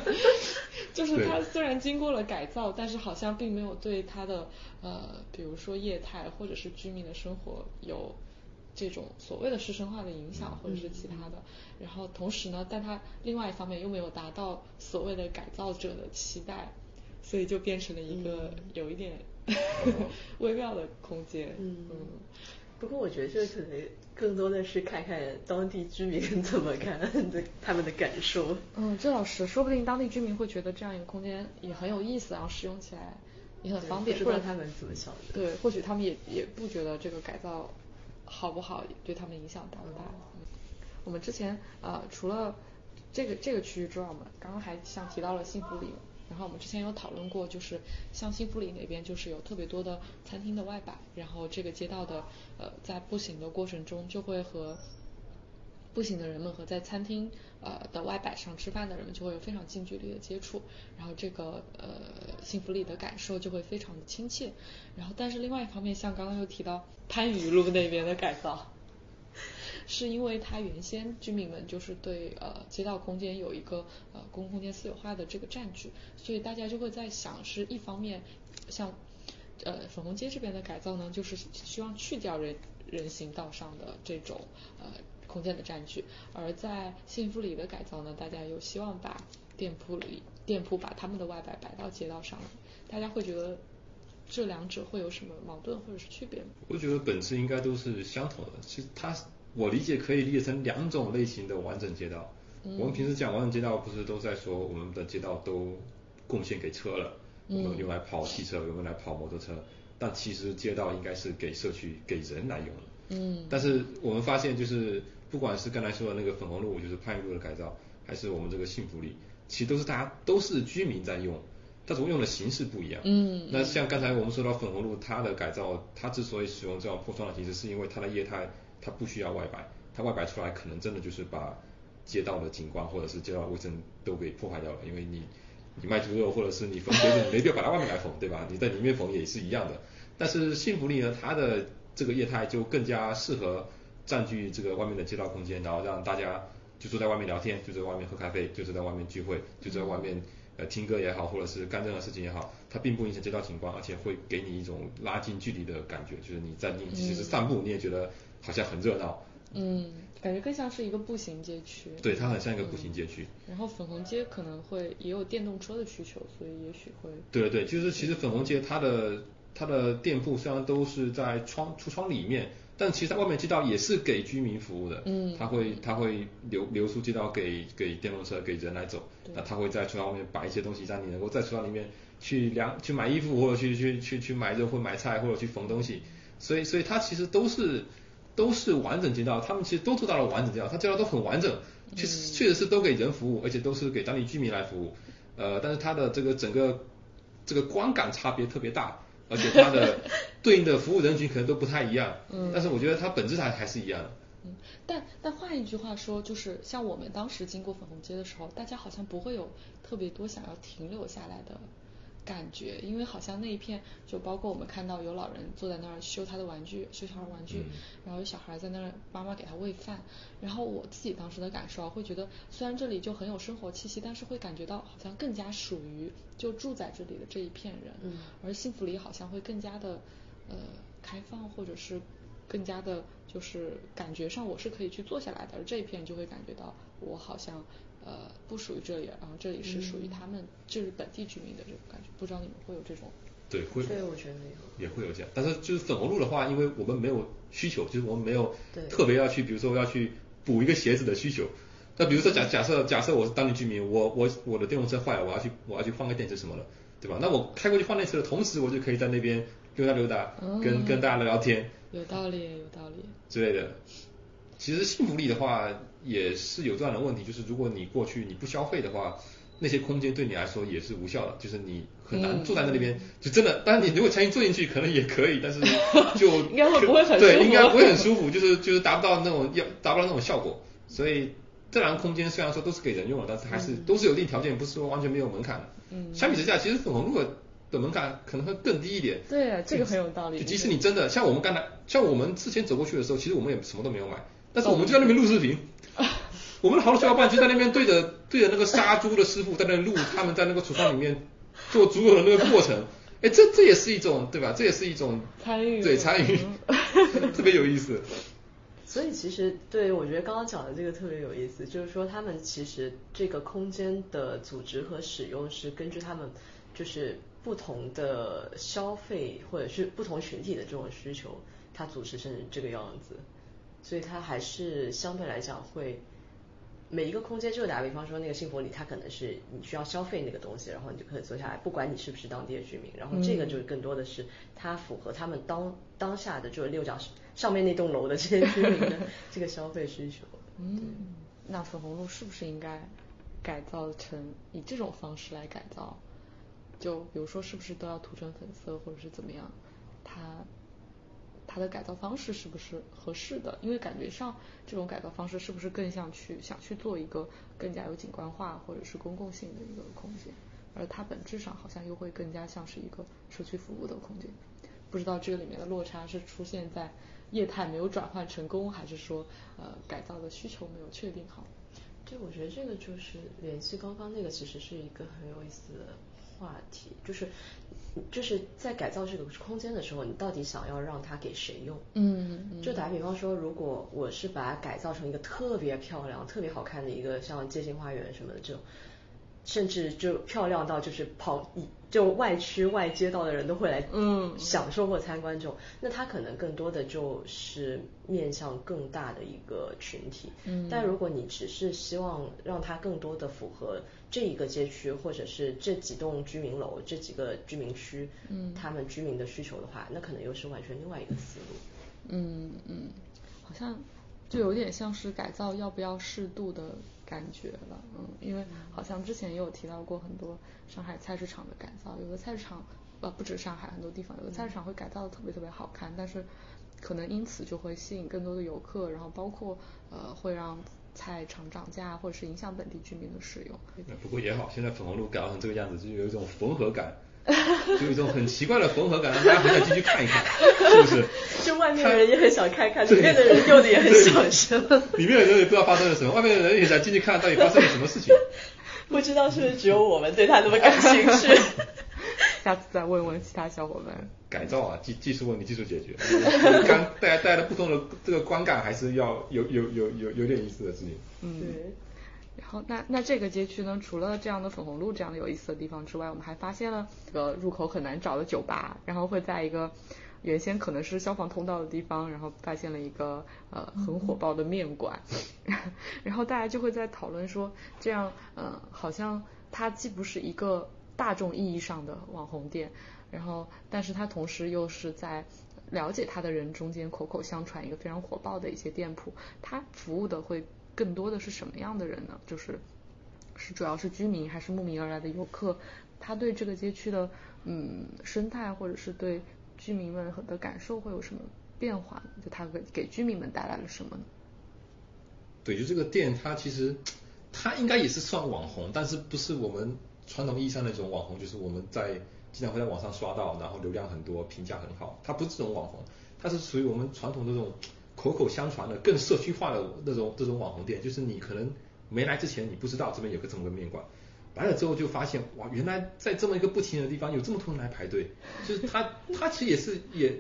S1: 就是它虽然经过了改造，但是好像并没有对它的呃，比如说业态或者是居民的生活有这种所谓的师生化的影响，或者是其他的。然后同时呢，但它另外一方面又没有达到所谓的改造者的期待，所以就变成了一个有一点 微妙的空间。嗯。
S3: 不过我觉得这可能更多的是看看当地居民 怎么看的，他们的感受。
S1: 嗯，这倒是，说不定当地居民会觉得这样一个空间也很有意思，然后使用起来也很方便。
S3: 或者他们怎么想的？
S1: 对，或许他们也也不觉得这个改造好不好，对他们影响大不大。我们之前呃除了这个这个区域之外，我们刚刚还像提到了幸福里。然后我们之前有讨论过，就是像幸福里那边，就是有特别多的餐厅的外摆，然后这个街道的呃在步行的过程中，就会和步行的人们和在餐厅呃的外摆上吃饭的人们就会有非常近距离的接触，然后这个呃幸福里的感受就会非常的亲切。然后但是另外一方面，像刚刚又提到番禺路那边的改造。是因为它原先居民们就是对呃街道空间有一个呃公共空间私有化的这个占据，所以大家就会在想，是一方面像呃粉红街这边的改造呢，就是希望去掉人人行道上的这种呃空间的占据，而在幸福里的改造呢，大家又希望把店铺里店铺把他们的外摆摆到街道上，大家会觉得这两者会有什么矛盾或者是区别吗？
S2: 我觉得本质应该都是相同的，其实它。我理解可以理解成两种类型的完整街道。我们平时讲完整街道，不是都在说我们的街道都贡献给车了，我们用来跑汽车，用来跑摩托车。但其实街道应该是给社区、给人来用的。嗯。但是我们发现，就是不管是刚才说的那个粉红路，就是潘禺路的改造，还是我们这个幸福里，其实都是大家都是居民在用，但是用的形式不一样。嗯。那像刚才我们说到粉红路，它的改造，它之所以使用这样破窗的形式，是因为它的业态。它不需要外摆，它外摆出来可能真的就是把街道的景观或者是街道卫生都给破坏掉了。因为你你卖猪肉或者是你缝鞋子，你没必要把它外面来缝，对吧？你在里面缝也是一样的。但是幸福里呢，它的这个业态就更加适合占据这个外面的街道空间，然后让大家就坐在外面聊天，就在外面喝咖啡，就是在外面聚会，就在外面呃听歌也好，或者是干任何事情也好，它并不影响街道景观，而且会给你一种拉近距离的感觉，就是你在你其实散步你也觉得好像很热闹。
S1: 嗯，感觉更像是一个步行街区。
S2: 对，它很像一个步行街区。
S1: 然后粉红街可能会也有电动车的需求，所以也许会。
S2: 对对对，就是其实粉红街它的它的店铺虽然都是在窗橱窗里面，但其实它外面街道也是给居民服务的。嗯。它会它会留留出街道给给电动车给人来走，那它会在橱窗外面摆一些东西，让你能够在橱窗里面去量去买衣服或者去去去去买肉或买菜或者去缝东西，所以所以它其实都是。都是完整街道，他们其实都做到了完整街道，它街道都很完整，确实确实是都给人服务，而且都是给当地居民来服务。呃，但是它的这个整个这个观感差别特别大，而且它的 对应的服务人群可能都不太一样。嗯。但是我觉得它本质上还是一样的。
S1: 嗯。但但换一句话说，就是像我们当时经过粉红街的时候，大家好像不会有特别多想要停留下来的。感觉，因为好像那一片，就包括我们看到有老人坐在那儿修他的玩具，修小孩玩具，然后有小孩在那儿，妈妈给他喂饭。然后我自己当时的感受啊，会觉得虽然这里就很有生活气息，但是会感觉到好像更加属于就住在这里的这一片人。嗯。而幸福里好像会更加的呃开放，或者是更加的，就是感觉上我是可以去坐下来的，而这一片就会感觉到我好像。呃，不属于这里，然后这里是属于他们，就是本地居民的这种感觉。不知道你们会有这种？
S2: 对，会。
S3: 对，我觉得
S2: 也会有这样。但是就是粉红路的话，因为我们没有需求，就是我们没有特别要去，比如说要去补一个鞋子的需求。那比如说假假设假设我是当地居民，我我我的电动车坏了，我要去我要去换个电池什么的，对吧？那我开过去换电池的同时，我就可以在那边溜达溜达，跟跟大家聊聊天。
S1: 有道理，有道理。
S2: 之类的。其实幸福力的话也是有这样的问题，就是如果你过去你不消费的话，那些空间对你来说也是无效的，就是你很难坐在那里边，就真的。当然你如果强行坐进去可能也可以，但是 就
S1: 应该会不会很
S2: 对，应该不会很舒服，就是就是达不到那种要达不到那种效果。所以自然空间虽然说都是给人用的，但是还是都是有一定条件，不是说完全没有门槛的。嗯。相比之下，其实粉红路的门槛可能会更低一点。
S1: 对，这个很有道理。
S2: 就即使你真的像我们刚才，像我们之前走过去的时候，其实我们也什么都没有买。但是我们就在那边录视频，我们的好多小伙伴就在那边对着对着那个杀猪的师傅在那录，他们在那个厨房里面做猪肉的那个过程，哎，这这也是一种对吧？这也是一种
S1: 参与，
S2: 对参与，特别有意思。
S3: 所以其实对我觉得刚刚讲的这个特别有意思，就是说他们其实这个空间的组织和使用是根据他们就是不同的消费或者是不同群体的这种需求，它组织成这个样子。所以它还是相对来讲会每一个空间，就打比方说那个幸福里，它可能是你需要消费那个东西，然后你就可以坐下来，不管你是不是当地的居民，然后这个就更多的是它符合他们当当下的就是六角上面那栋楼的这些居民的这个消费需求。
S1: 嗯，那粉红路是不是应该改造成以这种方式来改造？就比如说是不是都要涂成粉色，或者是怎么样？它。的改造方式是不是合适的？因为感觉上这种改造方式是不是更像去想去做一个更加有景观化或者是公共性的一个空间，而它本质上好像又会更加像是一个社区服务的空间。不知道这个里面的落差是出现在业态没有转换成功，还是说呃改造的需求没有确定好？
S3: 对，我觉得这个就是联系刚刚那个，其实是一个很有意思的。话题就是，就是在改造这个空间的时候，你到底想要让它给谁用？嗯，就打比方说，如果我是把它改造成一个特别漂亮、特别好看的一个像街心花园什么的这种。甚至就漂亮到就是跑就外区外街道的人都会来嗯享受或参观这种，那它可能更多的就是面向更大的一个群体。嗯，但如果你只是希望让它更多的符合这一个街区或者是这几栋居民楼这几个居民区，嗯，他们居民的需求的话，那可能又是完全另外一个思路。
S1: 嗯嗯，好像就有点像是改造要不要适度的。感觉了，嗯，因为好像之前也有提到过很多上海菜市场的改造，有的菜市场呃不止上海很多地方，有的菜市场会改造的特别特别好看，但是可能因此就会吸引更多的游客，然后包括呃会让菜场涨价或者是影响本地居民的使用。
S2: 不过也好，现在粉红路改造成这个样子，就有一种缝合感。就一种很奇怪的缝合感，让大家很想进去看一看，是不是？
S3: 就外外面的人也很想看看，里面的人用的也很小声。
S2: 里面的人也不知道发生了什么，外面的人也想进去看到底发生了什么事情。
S3: 不知道是不是只有我们对他那么感兴趣？
S1: 下次再问问其他小伙伴。
S2: 改造啊，技技术问题，技术解决。刚带带来不同的这个观感，还是要有有有有有点意思的事情。
S1: 嗯，对。然后那那这个街区呢，除了这样的粉红路这样的有意思的地方之外，我们还发现了这个入口很难找的酒吧，然后会在一个原先可能是消防通道的地方，然后发现了一个呃很火爆的面馆，然后大家就会在讨论说，这样呃好像它既不是一个大众意义上的网红店，然后但是它同时又是在了解它的人中间口口相传一个非常火爆的一些店铺，它服务的会。更多的是什么样的人呢？就是是主要是居民还是慕名而来的游客？他对这个街区的嗯生态或者是对居民们的感受会有什么变化？就他给给居民们带来了什么呢？
S2: 对，就这个店，它其实它应该也是算网红，但是不是我们传统意义上那种网红，就是我们在经常会在网上刷到，然后流量很多，评价很好。它不是这种网红，它是属于我们传统的这种。口口相传的更社区化的那种这种网红店，就是你可能没来之前你不知道这边有个这么个面馆，来了之后就发现哇，原来在这么一个不起眼的地方有这么多人来排队，就是他他其实也是也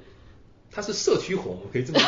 S2: 他是社区红，可以这么说，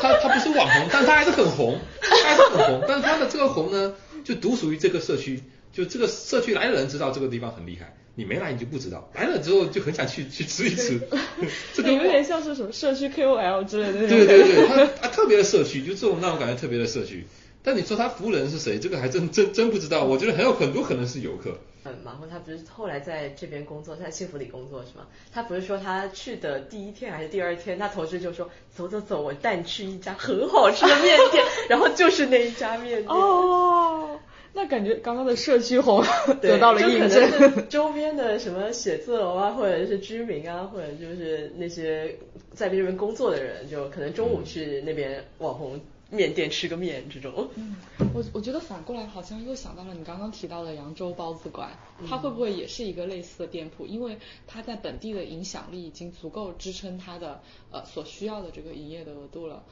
S2: 他他不是网红，但他还是很红，他还是很红，但是他的这个红呢，就独属于这个社区，就这个社区来的人知道这个地方很厉害。你没来你就不知道，来了之后就很想去去吃一吃。
S1: 这个有点像是什么社区 KOL 之类的。
S2: 对对对，他他特别的社区，就这种那种感觉特别的社区。但你说他服务人是谁，这个还真真真不知道。我觉得很有很多可能是游客。
S3: 嗯，马虎他不是后来在这边工作，在幸福里工作是吗？他不是说他去的第一天还是第二天，他同事就说走走走，我带你去一家很好吃的面店，然后就是那一家面店。
S1: 哦。那感觉刚刚的社区红 得到了印证。
S3: 周边的什么写字楼啊，或者是居民啊，或者就是那些在这边工作的人，就可能中午去那边网红面店吃个面这种。
S1: 嗯，我我觉得反过来好像又想到了你刚刚提到的扬州包子馆，它会不会也是一个类似的店铺？因为它在本地的影响力已经足够支撑它的呃所需要的这个营业的额度了。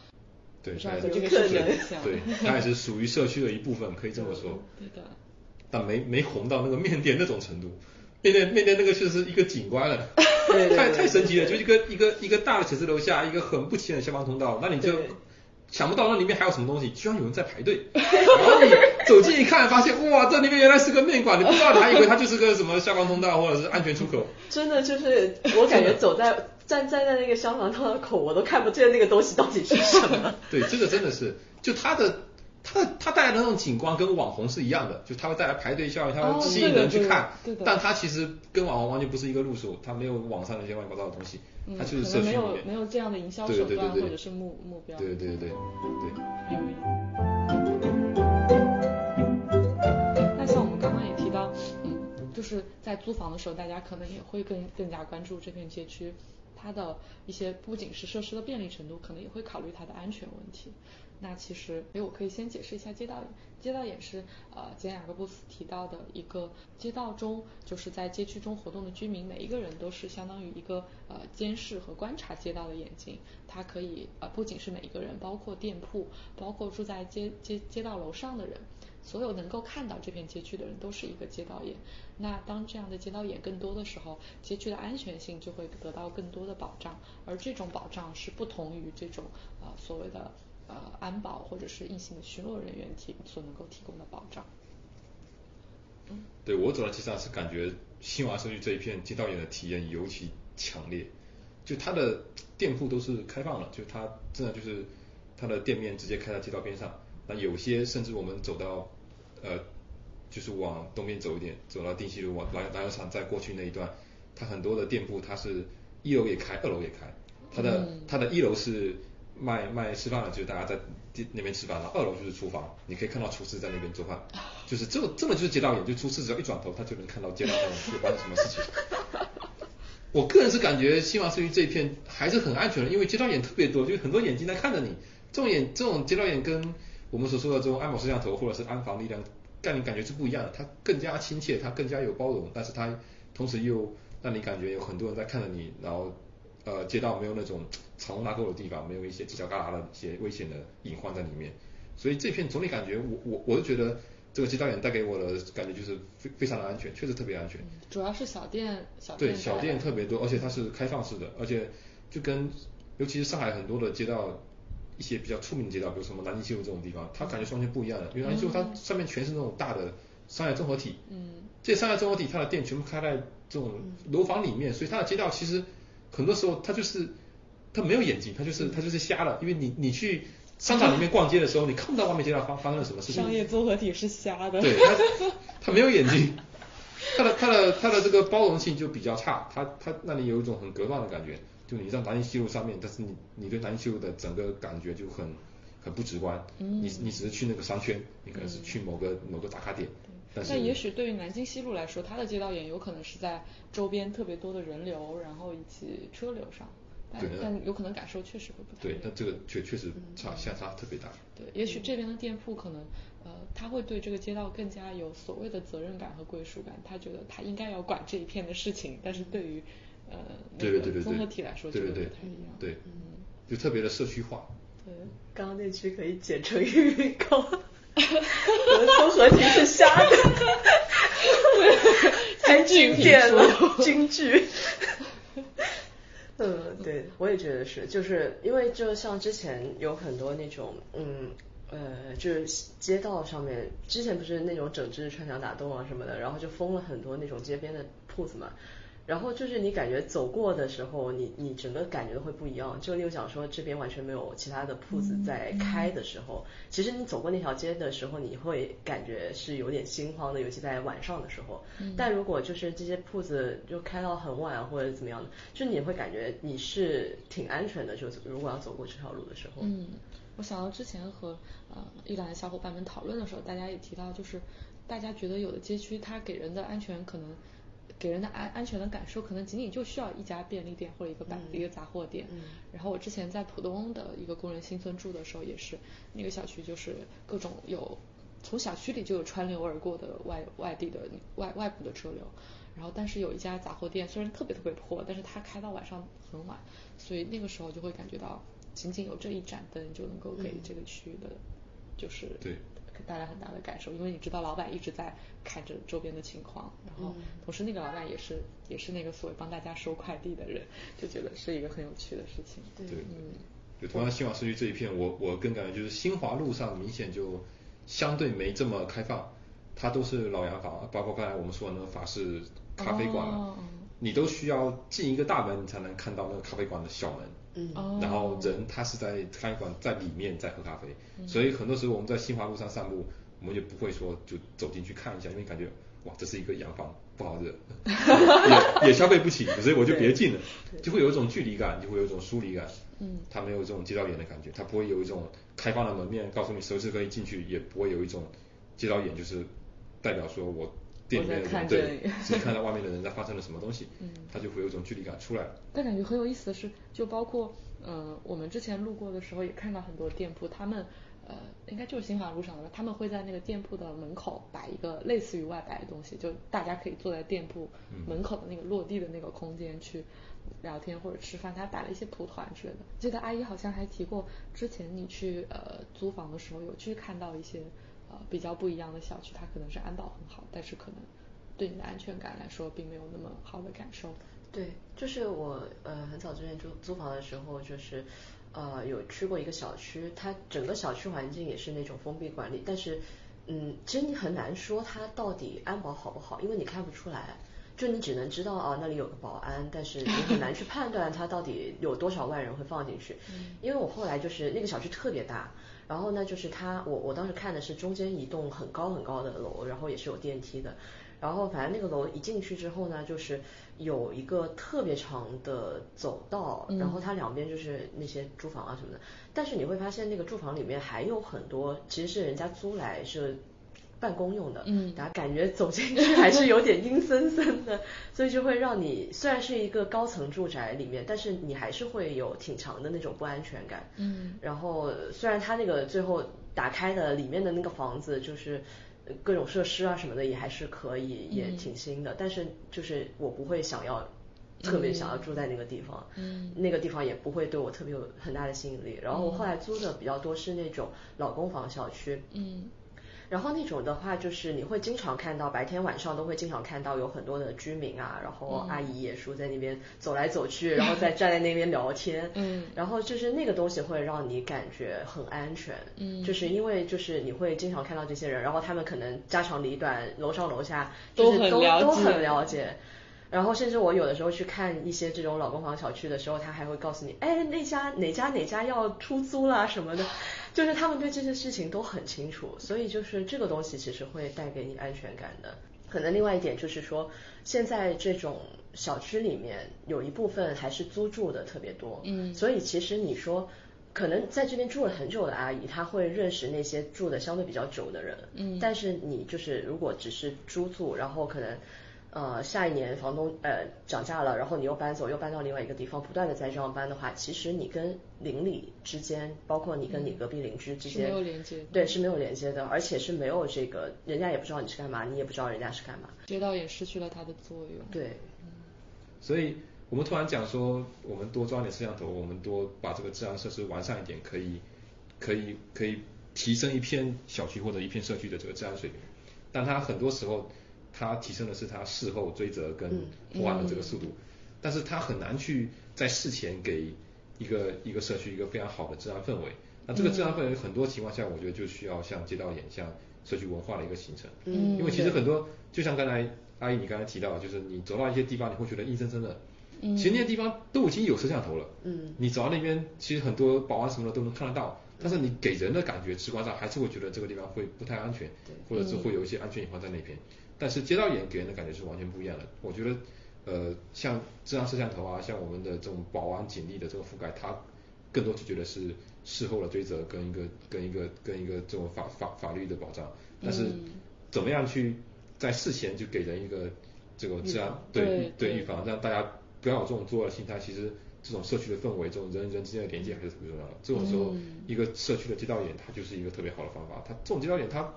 S2: 对，
S1: 这个可
S2: 能，对，它也是属于社区的一部分，可以这么说。
S1: 对的。
S2: 但没没红到那个面店那种程度，面店面店那个就是一个景观了，
S3: 太
S2: 太神奇了，就一个一个一个大的写字楼下，一个很不起眼的消防通道，那你就想不到那里面还有什么东西，居然有人在排队。然后你走近一看，发现哇，这里面原来是个面馆，你不知道，你还以为它就是个什么消防通道或者是安全出口。
S3: 真的就是我感觉走在。站站在那个消防通道口，我都看不见那个东西到底是什么。
S2: 对，这个真的是，就它的，它它带来的那种景观跟网红是一样的，就它会带来排队效应，它会吸引人去看。
S1: 对
S2: 但它其实跟网红完全不是一个路数，它没有网上那些乱七八糟的东西，它就是社区里
S1: 面。没有没有这样的营销手段或者是目目标。
S2: 对对对对。
S1: 那像我们刚刚也提到，嗯，就是在租房的时候，大家可能也会更更加关注这片街区。它的一些不仅是设施的便利程度，可能也会考虑它的安全问题。那其实，哎，我可以先解释一下街道眼。街道眼是呃，简雅各布斯提到的一个街道中，就是在街区中活动的居民，每一个人都是相当于一个呃监视和观察街道的眼睛。它可以呃，不仅是每一个人，包括店铺，包括住在街街街道楼上的人。所有能够看到这片街区的人都是一个街道眼。那当这样的街道眼更多的时候，街区的安全性就会得到更多的保障。而这种保障是不同于这种呃所谓的呃安保或者是硬性的巡逻人员提所能够提供的保障。
S2: 嗯，对我走到街上是感觉新华社区这一片街道眼的体验尤其强烈。就它的店铺都是开放的，就它真的就是它的店面直接开在街道边上。那有些甚至我们走到呃，就是往东边走一点，走到定西路往篮篮球场再过去那一段，它很多的店铺，它是一楼也开，二楼也开。它的它的一楼是卖卖吃饭的，就是大家在那边吃饭，然后二楼就是厨房，你可以看到厨师在那边做饭，就是这真的就是街道眼，就厨师只要一转头，他就能看到街道上会发生什么事情。我个人是感觉新华社区这一片还是很安全的，因为街道眼特别多，就是很多眼睛在看着你。这种眼这种街道眼跟我们所说的这种安保摄像头或者是安防力量，让你感觉是不一样的。它更加亲切，它更加有包容，但是它同时又让你感觉有很多人在看着你，然后呃街道没有那种藏污纳垢的地方，没有一些犄角旮旯的一些危险的隐患在里面。所以这片总体感觉，我我我是觉得这个街道眼带给我的感觉就是非非常的安全，确实特别安全。
S1: 主要是小店，小
S2: 对小店特别多，而且它是开放式的，而且就跟尤其是上海很多的街道，一些比较出名的街道，比如什么南京西路这种地方，它感觉是完全不一样的。因为南京西路它上面全是那种大的商业综合体，
S1: 嗯，
S2: 这商业综合体它的店全部开在这种楼房里面，所以它的街道其实很多时候它就是它没有眼睛，它就是它就是瞎了，因为你你去。商场里面逛街的时候，你看不到外面街道发发生了什么事情。
S1: 商业综合体是瞎的。
S2: 对，它它没有眼睛，它的它的它的这个包容性就比较差，它它那里有一种很隔断的感觉。就你在南京西路上面，但是你你对南京西路的整个感觉就很很不直观。嗯。你你只是去那个商圈，你可能是去某个某个打卡点。但是。
S1: 但也许对于南京西路来说，它的街道眼有可能是在周边特别多的人流，然后以及车流上。
S2: 对，
S1: 但有可能感受确实会不
S2: 同。对，但这个确确实差相差特别大。
S1: 对，也许这边的店铺可能，呃，他会对这个街道更加有所谓的责任感和归属感，他觉得他应该要管这一片的事情。但是对于呃
S2: 那个
S1: 综合体来说，
S2: 就不太
S1: 一样。
S2: 对，就特别的社区化。
S3: 对，刚刚那句可以简称玉米糕。综合体是瞎的。太经典了，京剧。嗯，对，我也觉得是，就是因为就像之前有很多那种，嗯，呃，就是街道上面，之前不是那种整治穿墙打洞啊什么的，然后就封了很多那种街边的铺子嘛。然后就是你感觉走过的时候，你你整个感觉会不一样。就又想说这边完全没有其他的铺子在开的时候，其实你走过那条街的时候，你会感觉是有点心慌的，尤其在晚上的时候。但如果就是这些铺子就开到很晚或者怎么样的，就你会感觉你是挺安全的。就如果要走过这条路的时候。
S1: 嗯，我想到之前和呃一兰的小伙伴们讨论的时候，大家也提到，就是大家觉得有的街区它给人的安全可能。给人的安安全的感受，可能仅仅就需要一家便利店或者一个百一个杂货店。然后我之前在浦东的一个工人新村住的时候，也是那个小区就是各种有从小区里就有穿流而过的外外地的外外部的车流。然后但是有一家杂货店，虽然特别特别破，但是它开到晚上很晚，所以那个时候就会感觉到仅仅有这一盏灯就能够给这个区域的，就是
S2: 对。
S1: 带来很大的感受，因为你知道老板一直在看着周边的情况，然后同时那个老板也是也是那个所谓帮大家收快递的人，就觉得是一个很有趣的事情。
S2: 对，嗯，就同样新华社区这一片，我我更感觉就是新华路上明显就相对没这么开放，它都是老洋房，包括刚才我们说的那个法式咖啡馆，你都需要进一个大门你才能看到那个咖啡馆的小门。
S1: 嗯，
S2: 然后人他是在咖啡馆在里面在喝咖啡，所以很多时候我们在新华路上散步，我们就不会说就走进去看一下，因为感觉哇这是一个洋房不好惹，也 也消费不起，所以我就别进了，就会有一种距离感，就会有一种疏离感。
S1: 嗯，
S2: 他没有这种街道眼的感觉，他不会有一种开放的门面告诉你随时可以进去，也不会有一种街道眼就是代表说我。店里面的人对，只看到外面的人在发生了什么东西，嗯，他就会有一种距离感出来了。
S1: 但感觉很有意思的是，就包括呃，我们之前路过的时候也看到很多店铺，他们呃，应该就是新华路上的吧，他们会在那个店铺的门口摆一个类似于外摆的东西，就大家可以坐在店铺门口的那个落地的那个空间去聊天或者吃饭。他摆了一些蒲团之类的。记得阿姨好像还提过，之前你去呃租房的时候有去看到一些。比较不一样的小区，它可能是安保很好，但是可能对你的安全感来说，并没有那么好的感受。
S3: 对，就是我呃很早之前租租房的时候，就是呃有去过一个小区，它整个小区环境也是那种封闭管理，但是嗯，其实你很难说它到底安保好不好，因为你看不出来，就你只能知道啊那里有个保安，但是你很难去判断它到底有多少万人会放进去。因为我后来就是那个小区特别大。然后呢，就是它，我我当时看的是中间一栋很高很高的楼，然后也是有电梯的。然后反正那个楼一进去之后呢，就是有一个特别长的走道，然后它两边就是那些住房啊什么的。但是你会发现那个住房里面还有很多其实是人家租来是。办公用的，嗯，大家感觉走进去还是有点阴森森的，所以就会让你虽然是一个高层住宅里面，但是你还是会有挺强的那种不安全感，
S1: 嗯，
S3: 然后虽然它那个最后打开的里面的那个房子就是各种设施啊什么的也还是可以，也挺新的，但是就是我不会想要特别想要住在那个地方，嗯，那个地方也不会对我特别有很大的吸引力。然后我后来租的比较多是那种老公房小区，嗯。然后那种的话，就是你会经常看到，白天晚上都会经常看到有很多的居民啊，然后阿姨爷叔在那边走来走去，然后再 站在那边聊天。嗯。然后就是那个东西会让你感觉很安全。嗯。就是因为就是你会经常看到这些人，然后他们可能家长里短，楼上楼下就是都都很了解。然后甚至我有的时候去看一些这种老公房小区的时候，他还会告诉你，哎，那家哪家哪家要出租啦什么的，就是他们对这些事情都很清楚，所以就是这个东西其实会带给你安全感的。可能另外一点就是说，现在这种小区里面有一部分还是租住的特别多，嗯，所以其实你说可能在这边住了很久的阿姨，她会认识那些住的相对比较久的人，嗯，但是你就是如果只是租住，然后可能。呃，下一年房东呃涨价了，然后你又搬走，又搬到另外一个地方，不断的在这样搬的话，其实你跟邻里之间，包括你跟你隔壁邻居之间，
S1: 没有连接，
S3: 对，是没有连接的，而且是没有这个，人家也不知道你是干嘛，你也不知道人家是干嘛，
S1: 街道也失去了它的作用。
S3: 对，
S2: 所以我们突然讲说，我们多装点摄像头，我们多把这个治安设施完善一点，可以，可以，可以提升一片小区或者一片社区的这个治安水平，但它很多时候。它提升的是它事后追责跟破案的这个速度，但是它很难去在事前给一个一个社区一个非常好的治安氛围。那这个治安氛围很多情况下，我觉得就需要像街道眼，像社区文化的一个形成。嗯，因为其实很多，就像刚才阿姨你刚才提到，就是你走到一些地方，你会觉得硬生生的。嗯，其实那些地方都已经有摄像头了。嗯，你走到那边，其实很多保安什么的都能看得到，但是你给人的感觉直观上还是会觉得这个地方会不太安全，或者是会有一些安全隐患在那边。但是街道眼给人的感觉是完全不一样的。我觉得，呃，像智能摄像头啊，像我们的这种保安警力的这个覆盖，它更多是觉得是事后的追责跟一个跟一个跟一个这种法法法律的保障。但是怎么样去在事前就给人一个这个治安对对预防，让大家不要有这种作恶心态。其实这种社区的氛围，这种人与人之间的连接还是特别重要的。这种时候，一个社区的街道眼，它就是一个特别好的方法。它这种街道眼，它。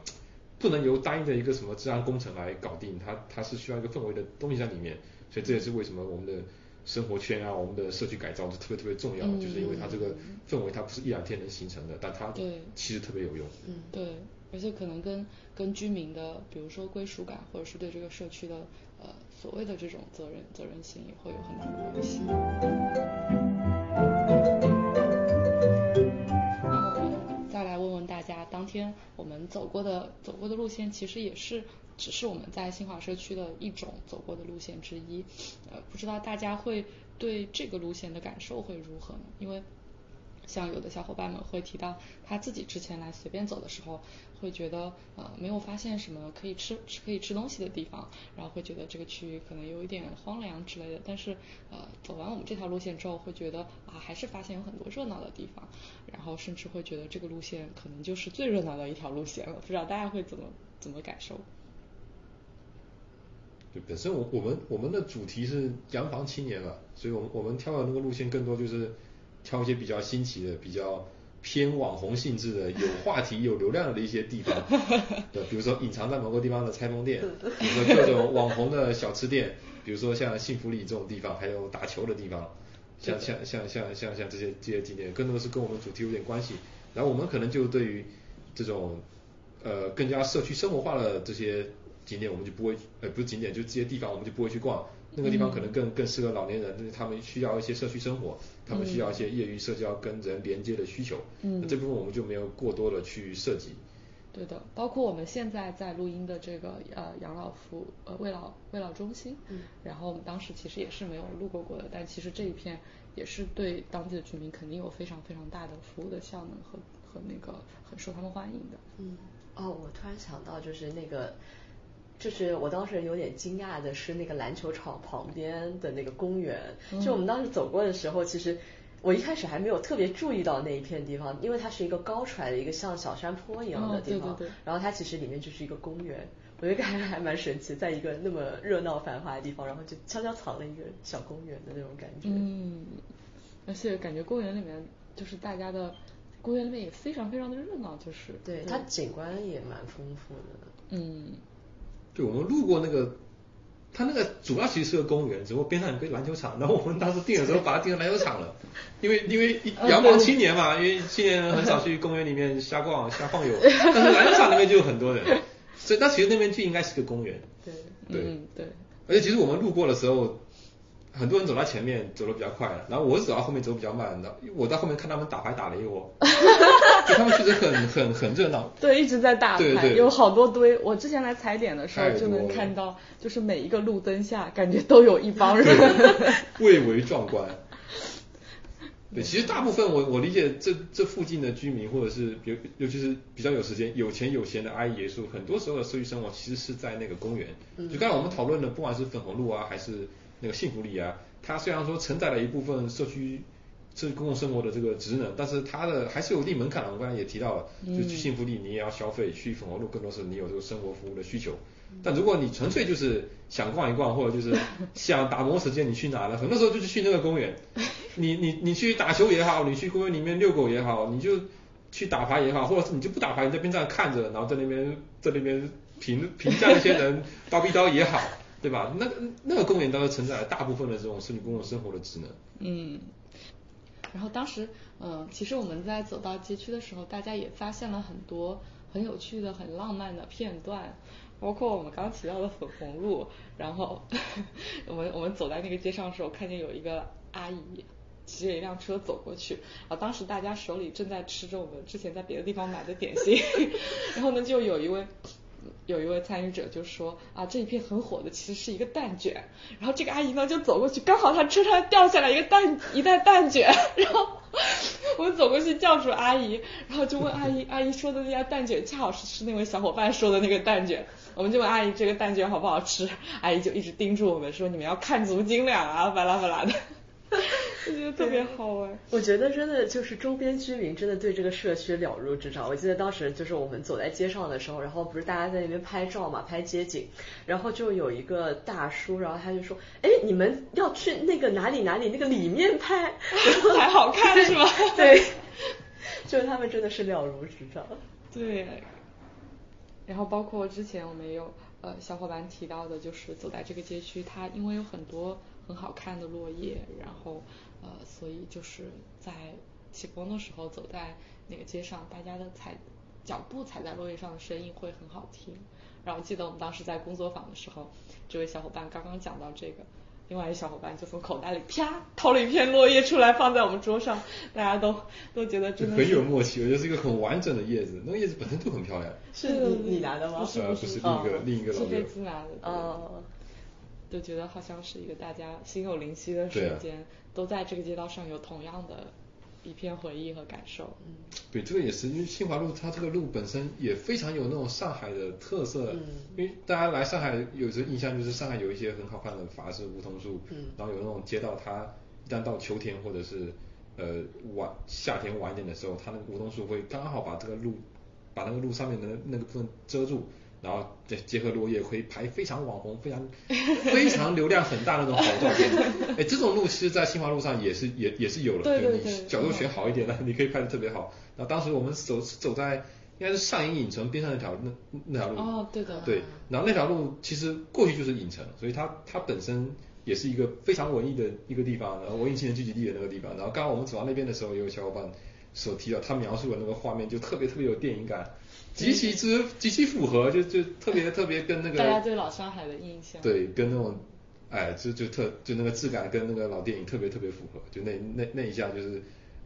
S2: 不能由单一的一个什么治安工程来搞定，它它是需要一个氛围的东西在里面，所以这也是为什么我们的生活圈啊，我们的社区改造是特别特别重要的，就是因为它这个氛围它不是一两天能形成的，但它其实特别有用。
S1: 嗯，对，而且可能跟跟居民的，比如说归属感，或者是对这个社区的呃所谓的这种责任责任心也会有很大的关系。我们走过的走过的路线，其实也是只是我们在新华社区的一种走过的路线之一。呃，不知道大家会对这个路线的感受会如何呢？因为像有的小伙伴们会提到他自己之前来随便走的时候，会觉得呃没有发现什么可以吃吃可以吃东西的地方，然后会觉得这个区域可能有一点荒凉之类的。但是呃走完我们这条路线之后，会觉得啊还是发现有很多热闹的地方，然后甚至会觉得这个路线可能就是最热闹的一条路线了。不知道大家会怎么怎么感受？
S2: 对本身我我们我们的主题是洋房青年嘛，所以我们我们挑的那个路线更多就是。挑一些比较新奇的、比较偏网红性质的、有话题、有流量的一些地方，对，比如说隐藏在某个地方的拆封店，比如说各种网红的小吃店，比如说像幸福里这种地方，还有打球的地方，像像像像像像这些这些景点，更多的是跟我们主题有点关系。然后我们可能就对于这种呃更加社区生活化的这些景点，我们就不会呃不是景点，就这些地方我们就不会去逛。那个地方可能更更适合老年人，他们需要一些社区生活，他们需要一些业余社交跟人连接的需求。嗯，那这部分我们就没有过多的去涉及。
S1: 对的，包括我们现在在录音的这个呃养老服呃慰老慰老中心，嗯，然后我们当时其实也是没有路过过的，但其实这一片也是对当地的居民肯定有非常非常大的服务的效能和和那个很受他们欢迎的。
S3: 嗯，哦，我突然想到就是那个。就是我当时有点惊讶的是那个篮球场旁边的那个公园，就我们当时走过的时候，其实我一开始还没有特别注意到那一片地方，因为它是一个高出来的一个像小山坡一样的地
S1: 方，
S3: 然后它其实里面就是一个公园，我觉得还还蛮神奇，在一个那么热闹繁华的地方，然后就悄悄藏了一个小公园的那种感觉。
S1: 嗯，而且感觉公园里面就是大家的公园里面也非常非常的热闹，就是
S3: 对它景观也蛮丰富的。
S1: 嗯。
S2: 对，我们路过那个它那个主要其实是个公园，只不过边上有个篮球场。然后我们当时定的时候把它定成篮球场了，因为因为阳光青年嘛，因为青年人很少去公园里面瞎逛瞎晃悠，但是篮球场那边就有很多人，所以那其实那边就应该是个公园。
S3: 对
S2: 对
S1: 对。
S2: 而且其实我们路过的时候。很多人走到前面走的比较快，然后我走到后面走比较慢的，我在后面看他们打牌打了一窝，就他们确实很很很热闹。
S1: 对，一直在打
S2: 牌，
S1: 有好多堆。我之前来踩点的时候就能看到，就是每一个路灯下感觉都有一帮人，
S2: 蔚为壮观。对，其实大部分我我理解这这附近的居民或者是尤尤其是比较有时间有钱有闲的阿姨爷叔，很多时候的社区生活其实是在那个公园。就刚才我们讨论的，不管是粉红路啊还是。那个幸福里啊，它虽然说承载了一部分社区这公共生活的这个职能，但是它的还是有一定门槛的。我刚才也提到了，就去幸福里你也要消费，去粉红路更多是你有这个生活服务的需求。但如果你纯粹就是想逛一逛，或者就是 想打磨时间，你去哪呢？很多时候就是去那个公园。你你你去打球也好，你去公园里面遛狗也好，你就去打牌也好，或者是你就不打牌，你在边上看着，然后在那边在那边评评价那些人 叨逼叨也好。对吧？那个那个公园当时承载了大部分的这种市民公共生活的职能。
S1: 嗯。然后当时，嗯，其实我们在走到街区的时候，大家也发现了很多很有趣的、很浪漫的片段，包括我们刚提到的粉红路。然后 我们我们走在那个街上的时候，看见有一个阿姨骑着一辆车走过去，啊，当时大家手里正在吃着我们之前在别的地方买的点心，然后呢，就有一位。有一位参与者就说啊，这一片很火的其实是一个蛋卷，然后这个阿姨呢就走过去，刚好她车上掉下来一个蛋一袋蛋卷，然后我们走过去叫住阿姨，然后就问阿姨，阿姨说的那家蛋卷恰好是是那位小伙伴说的那个蛋卷，我们就问阿姨这个蛋卷好不好吃，阿姨就一直叮嘱我们说你们要看足斤两啊，巴拉巴拉的。我觉得特别好玩。
S3: 我觉得真的就是周边居民真的对这个社区了如指掌。我记得当时就是我们走在街上的时候，然后不是大家在那边拍照嘛，拍街景，然后就有一个大叔，然后他就说：“哎，你们要去那个哪里哪里那个里面拍，
S1: 才好看是吗？”
S3: 对，就是他们真的是了如指掌。
S1: 对。然后包括之前我们也有呃小伙伴提到的，就是走在这个街区，它因为有很多。很好看的落叶，然后呃，所以就是在起风的时候走在那个街上，大家的踩脚步踩在落叶上的声音会很好听。然后记得我们当时在工作坊的时候，这位小伙伴刚刚讲到这个，另外一小伙伴就从口袋里啪掏了一片落叶出来放在我们桌上，大家都都觉得真的
S2: 很有默契。我觉得是一个很完整的叶子，那个叶子本身就很漂亮。
S3: 是你你拿的吗？
S2: 不是不是另一个另一个老
S1: 师拿的。哦。就觉得好像是一个大家心有灵犀的瞬间，都在这个街道上有同样的一片回忆和感受。
S2: 嗯，对，这个也是，因为新华路它这个路本身也非常有那种上海的特色。嗯。因为大家来上海有时候印象就是上海有一些很好看的法式梧桐树，嗯。然后有那种街道，它一旦到秋天或者是呃晚夏天晚一点的时候，它那个梧桐树会刚好把这个路把那个路上面的那个部分遮住。然后结结合落叶，可以拍非常网红、非常非常流量很大的那种好照片。哎，这种路其实，在新华路上也是也也是有了，
S1: 对对对，
S2: 角度选好一点的，你可以拍的特别好。然后当时我们走走在应该是上影影城边上那条那那条路，
S1: 哦对的，
S2: 对。然后那条路其实过去就是影城，所以它它本身也是一个非常文艺的一个地方，然后文艺青年聚集地的那个地方。然后刚刚我们走到那边的时候，也有小伙伴所提到，他描述的那个画面就特别特别有电影感。极其之极其符合，就就特别特别跟那个
S1: 大家对老上海的印象，
S2: 对，跟那种哎，就就特就那个质感跟那个老电影特别特别符合，就那那那一下就是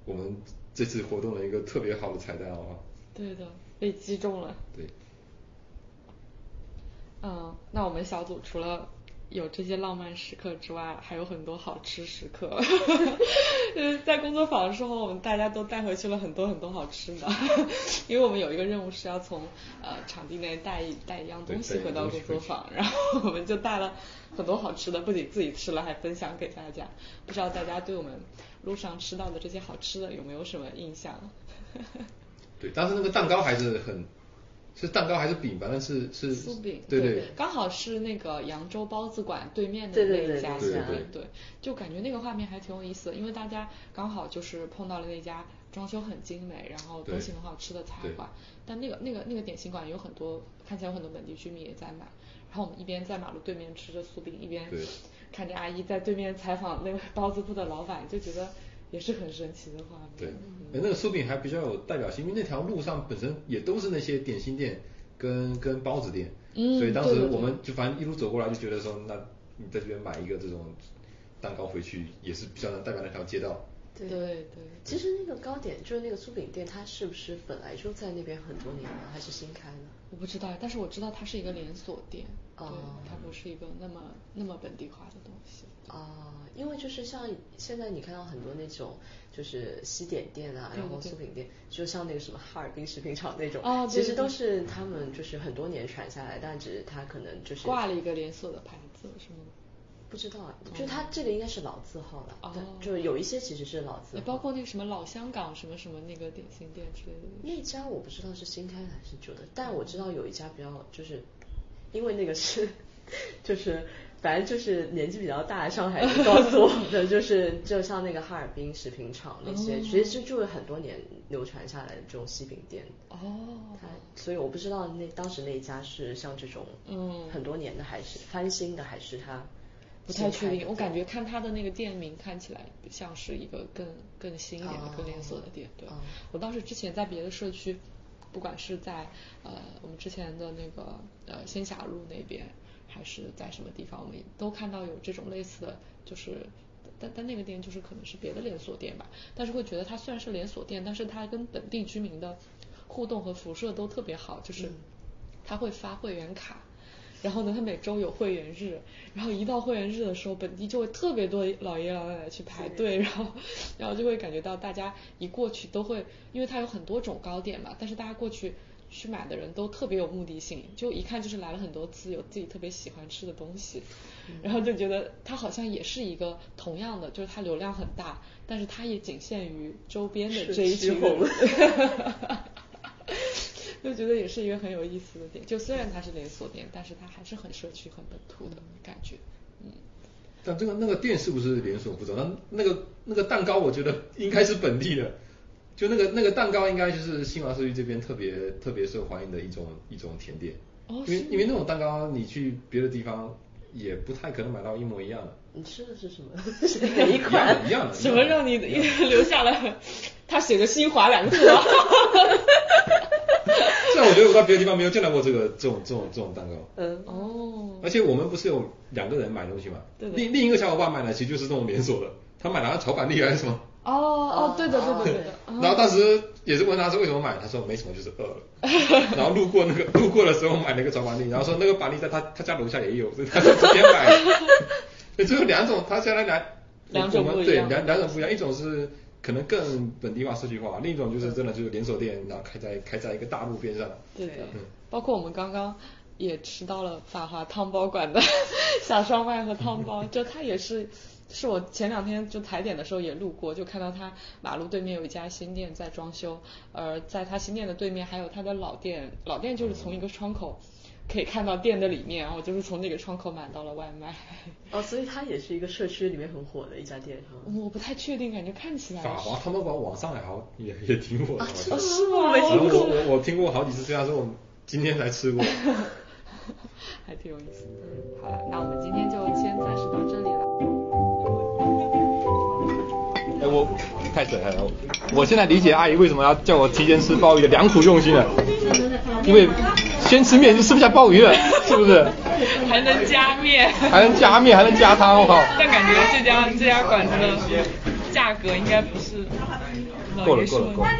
S2: 我们这次活动的一个特别好的彩蛋哦。
S1: 对的，被击中了。
S2: 对。
S1: 嗯，那我们小组除了。有这些浪漫时刻之外，还有很多好吃时刻。就是在工作坊的时候，我们大家都带回去了很多很多好吃的。因为我们有一个任务是要从呃场地内带一带一样东西回到工作坊，然后我们就带了很多好吃的，不仅自己吃了，还分享给大家。不知道大家对我们路上吃到的这些好吃的有没有什么印象？
S2: 对，当时那个蛋糕还是很。是蛋糕还是饼？反正是是
S1: 酥饼，
S2: 对对，
S1: 刚好是那个扬州包子馆对面的那一
S3: 家
S1: 店，对，就感觉那个画面还挺有意思的，因为大家刚好就是碰到了那家装修很精美，然后东西很好吃的菜馆。但那个那个那个点心馆有很多，看起来有很多本地居民也在买。然后我们一边在马路对面吃着酥饼，一边看着阿姨在对面采访那个包子铺的老板，就觉得也是很神奇的画面。
S2: 对，那个酥饼还比较有代表性，因为那条路上本身也都是那些点心店跟跟包子店，所以当时我们就反正一路走过来就觉得说，那你在这边买一个这种蛋糕回去，也是比较能代表那条街道。
S3: 对对，其实那个糕点就是那个酥饼店，它是不是本来就在那边很多年了，还是新开的？
S1: 我不知道，但是我知道它是一个连锁店，对，它不是一个那么那么本地化的东西。
S3: 啊，因为就是像现在你看到很多那种就是西点店啊，然后酥饼店，就像那个什么哈尔滨食品厂那种，其实都是他们就是很多年传下来，但只是他可能就是
S1: 挂了一个连锁的牌子，是吗？
S3: 不知道啊，就它这个应该是老字号了，哦，就是有一些其实是老字号，
S1: 包括那个什么老香港什么什么那个点心店之类的。
S3: 那家我不知道是新开的还是旧的，但我知道有一家比较就是，因为那个是 就是反正就是年纪比较大的上海人告诉我的，就是就像那个哈尔滨食品厂那些，其实就是很多年流传下来的这种西饼店。
S1: 哦，
S3: 它所以我不知道那当时那一家是像这种嗯很多年的还是翻新的还是它。
S1: 不太确定，我感觉看他的那个店名看起来像是一个更更新一点的、更连锁的店。对，我当时之前在别的社区，不管是在呃我们之前的那个呃仙霞路那边，还是在什么地方，我们都看到有这种类似的，就是但但那个店就是可能是别的连锁店吧，但是会觉得它虽然是连锁店，但是它跟本地居民的互动和辐射都特别好，就是他会发会员卡。然后呢，他每周有会员日，然后一到会员日的时候，本地就会特别多老爷老奶奶去排队，然后，然后就会感觉到大家一过去都会，因为它有很多种糕点嘛，但是大家过去去买的人都特别有目的性，就一看就是来了很多次，有自己特别喜欢吃的东西，然后就觉得它好像也是一个同样的，就是它流量很大，但是它也仅限于周边的这一群人。就觉得也是一个很有意思的点，就虽然它是连锁店，但是它还是很社区、很本土的感觉，嗯。
S2: 但这个那个店是不是连锁不知道，那那个那个蛋糕我觉得应该是本地的，就那个那个蛋糕应该就是新华社区这边特别特别受欢迎的一种一种甜点，
S1: 哦，
S2: 因为因为那种蛋糕你去别的地方也不太可能买到一模一样的。
S3: 你吃的是什么？哪 一款？
S2: 一样的。
S1: 什么让你留下了？他写着“新华”两个字
S2: 然我觉得我在别的地方没有见到过这个这种这种这种蛋糕。
S1: 嗯哦。
S2: 而且我们不是有两个人买东西嘛？
S1: 对
S2: 另另一个小伙伴买的其实就是这种连锁的，他买了炒板栗还是什么？
S1: 哦哦，对的对的对的。
S2: 然后当时也是问他是为什么买，他说没什么，就是饿了。然后路过那个路过的时候买了一个炒板栗，然后说那个板栗在他他家楼下也有，所以他就直接买。就有两种，他现在两
S1: 两种不一样。对，
S2: 两两种不一样，一种是。可能更本地化、社区化，另一种就是真的就是连锁店，然后开在开在一个大路边上。
S1: 对的，包括我们刚刚也吃到了法华汤包馆的 小烧麦和汤包，就它也是，是我前两天就踩点的时候也路过，就看到他马路对面有一家新店在装修，而在他新店的对面还有他的老店，老店就是从一个窗口。可以看到店的里面，然后就是从那个窗口买到了外卖。
S3: 哦，所以它也是一个社区里面很火的一家店，是
S1: 吗？我不太确定，感觉看起来。
S2: 法华他们把网上也好也也挺火的。
S1: 哦，是吗？
S2: 我我我听过好几次，虽然说我今天才吃过。
S1: 还挺有意思。好了，那我们今天就先暂时到这里了。
S2: 哎，我太水了！我现在理解阿姨为什么要叫我提前吃鲍鱼的良苦用心了，因为。先吃面就吃不下鲍鱼了，是不是？
S1: 还能加面，
S2: 还能加面，还能加汤，我靠！
S1: 但感觉这家这家馆子的价格应该不是
S2: 够了够了够了，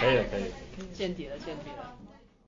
S2: 可以了可以了，
S3: 见底了见底了。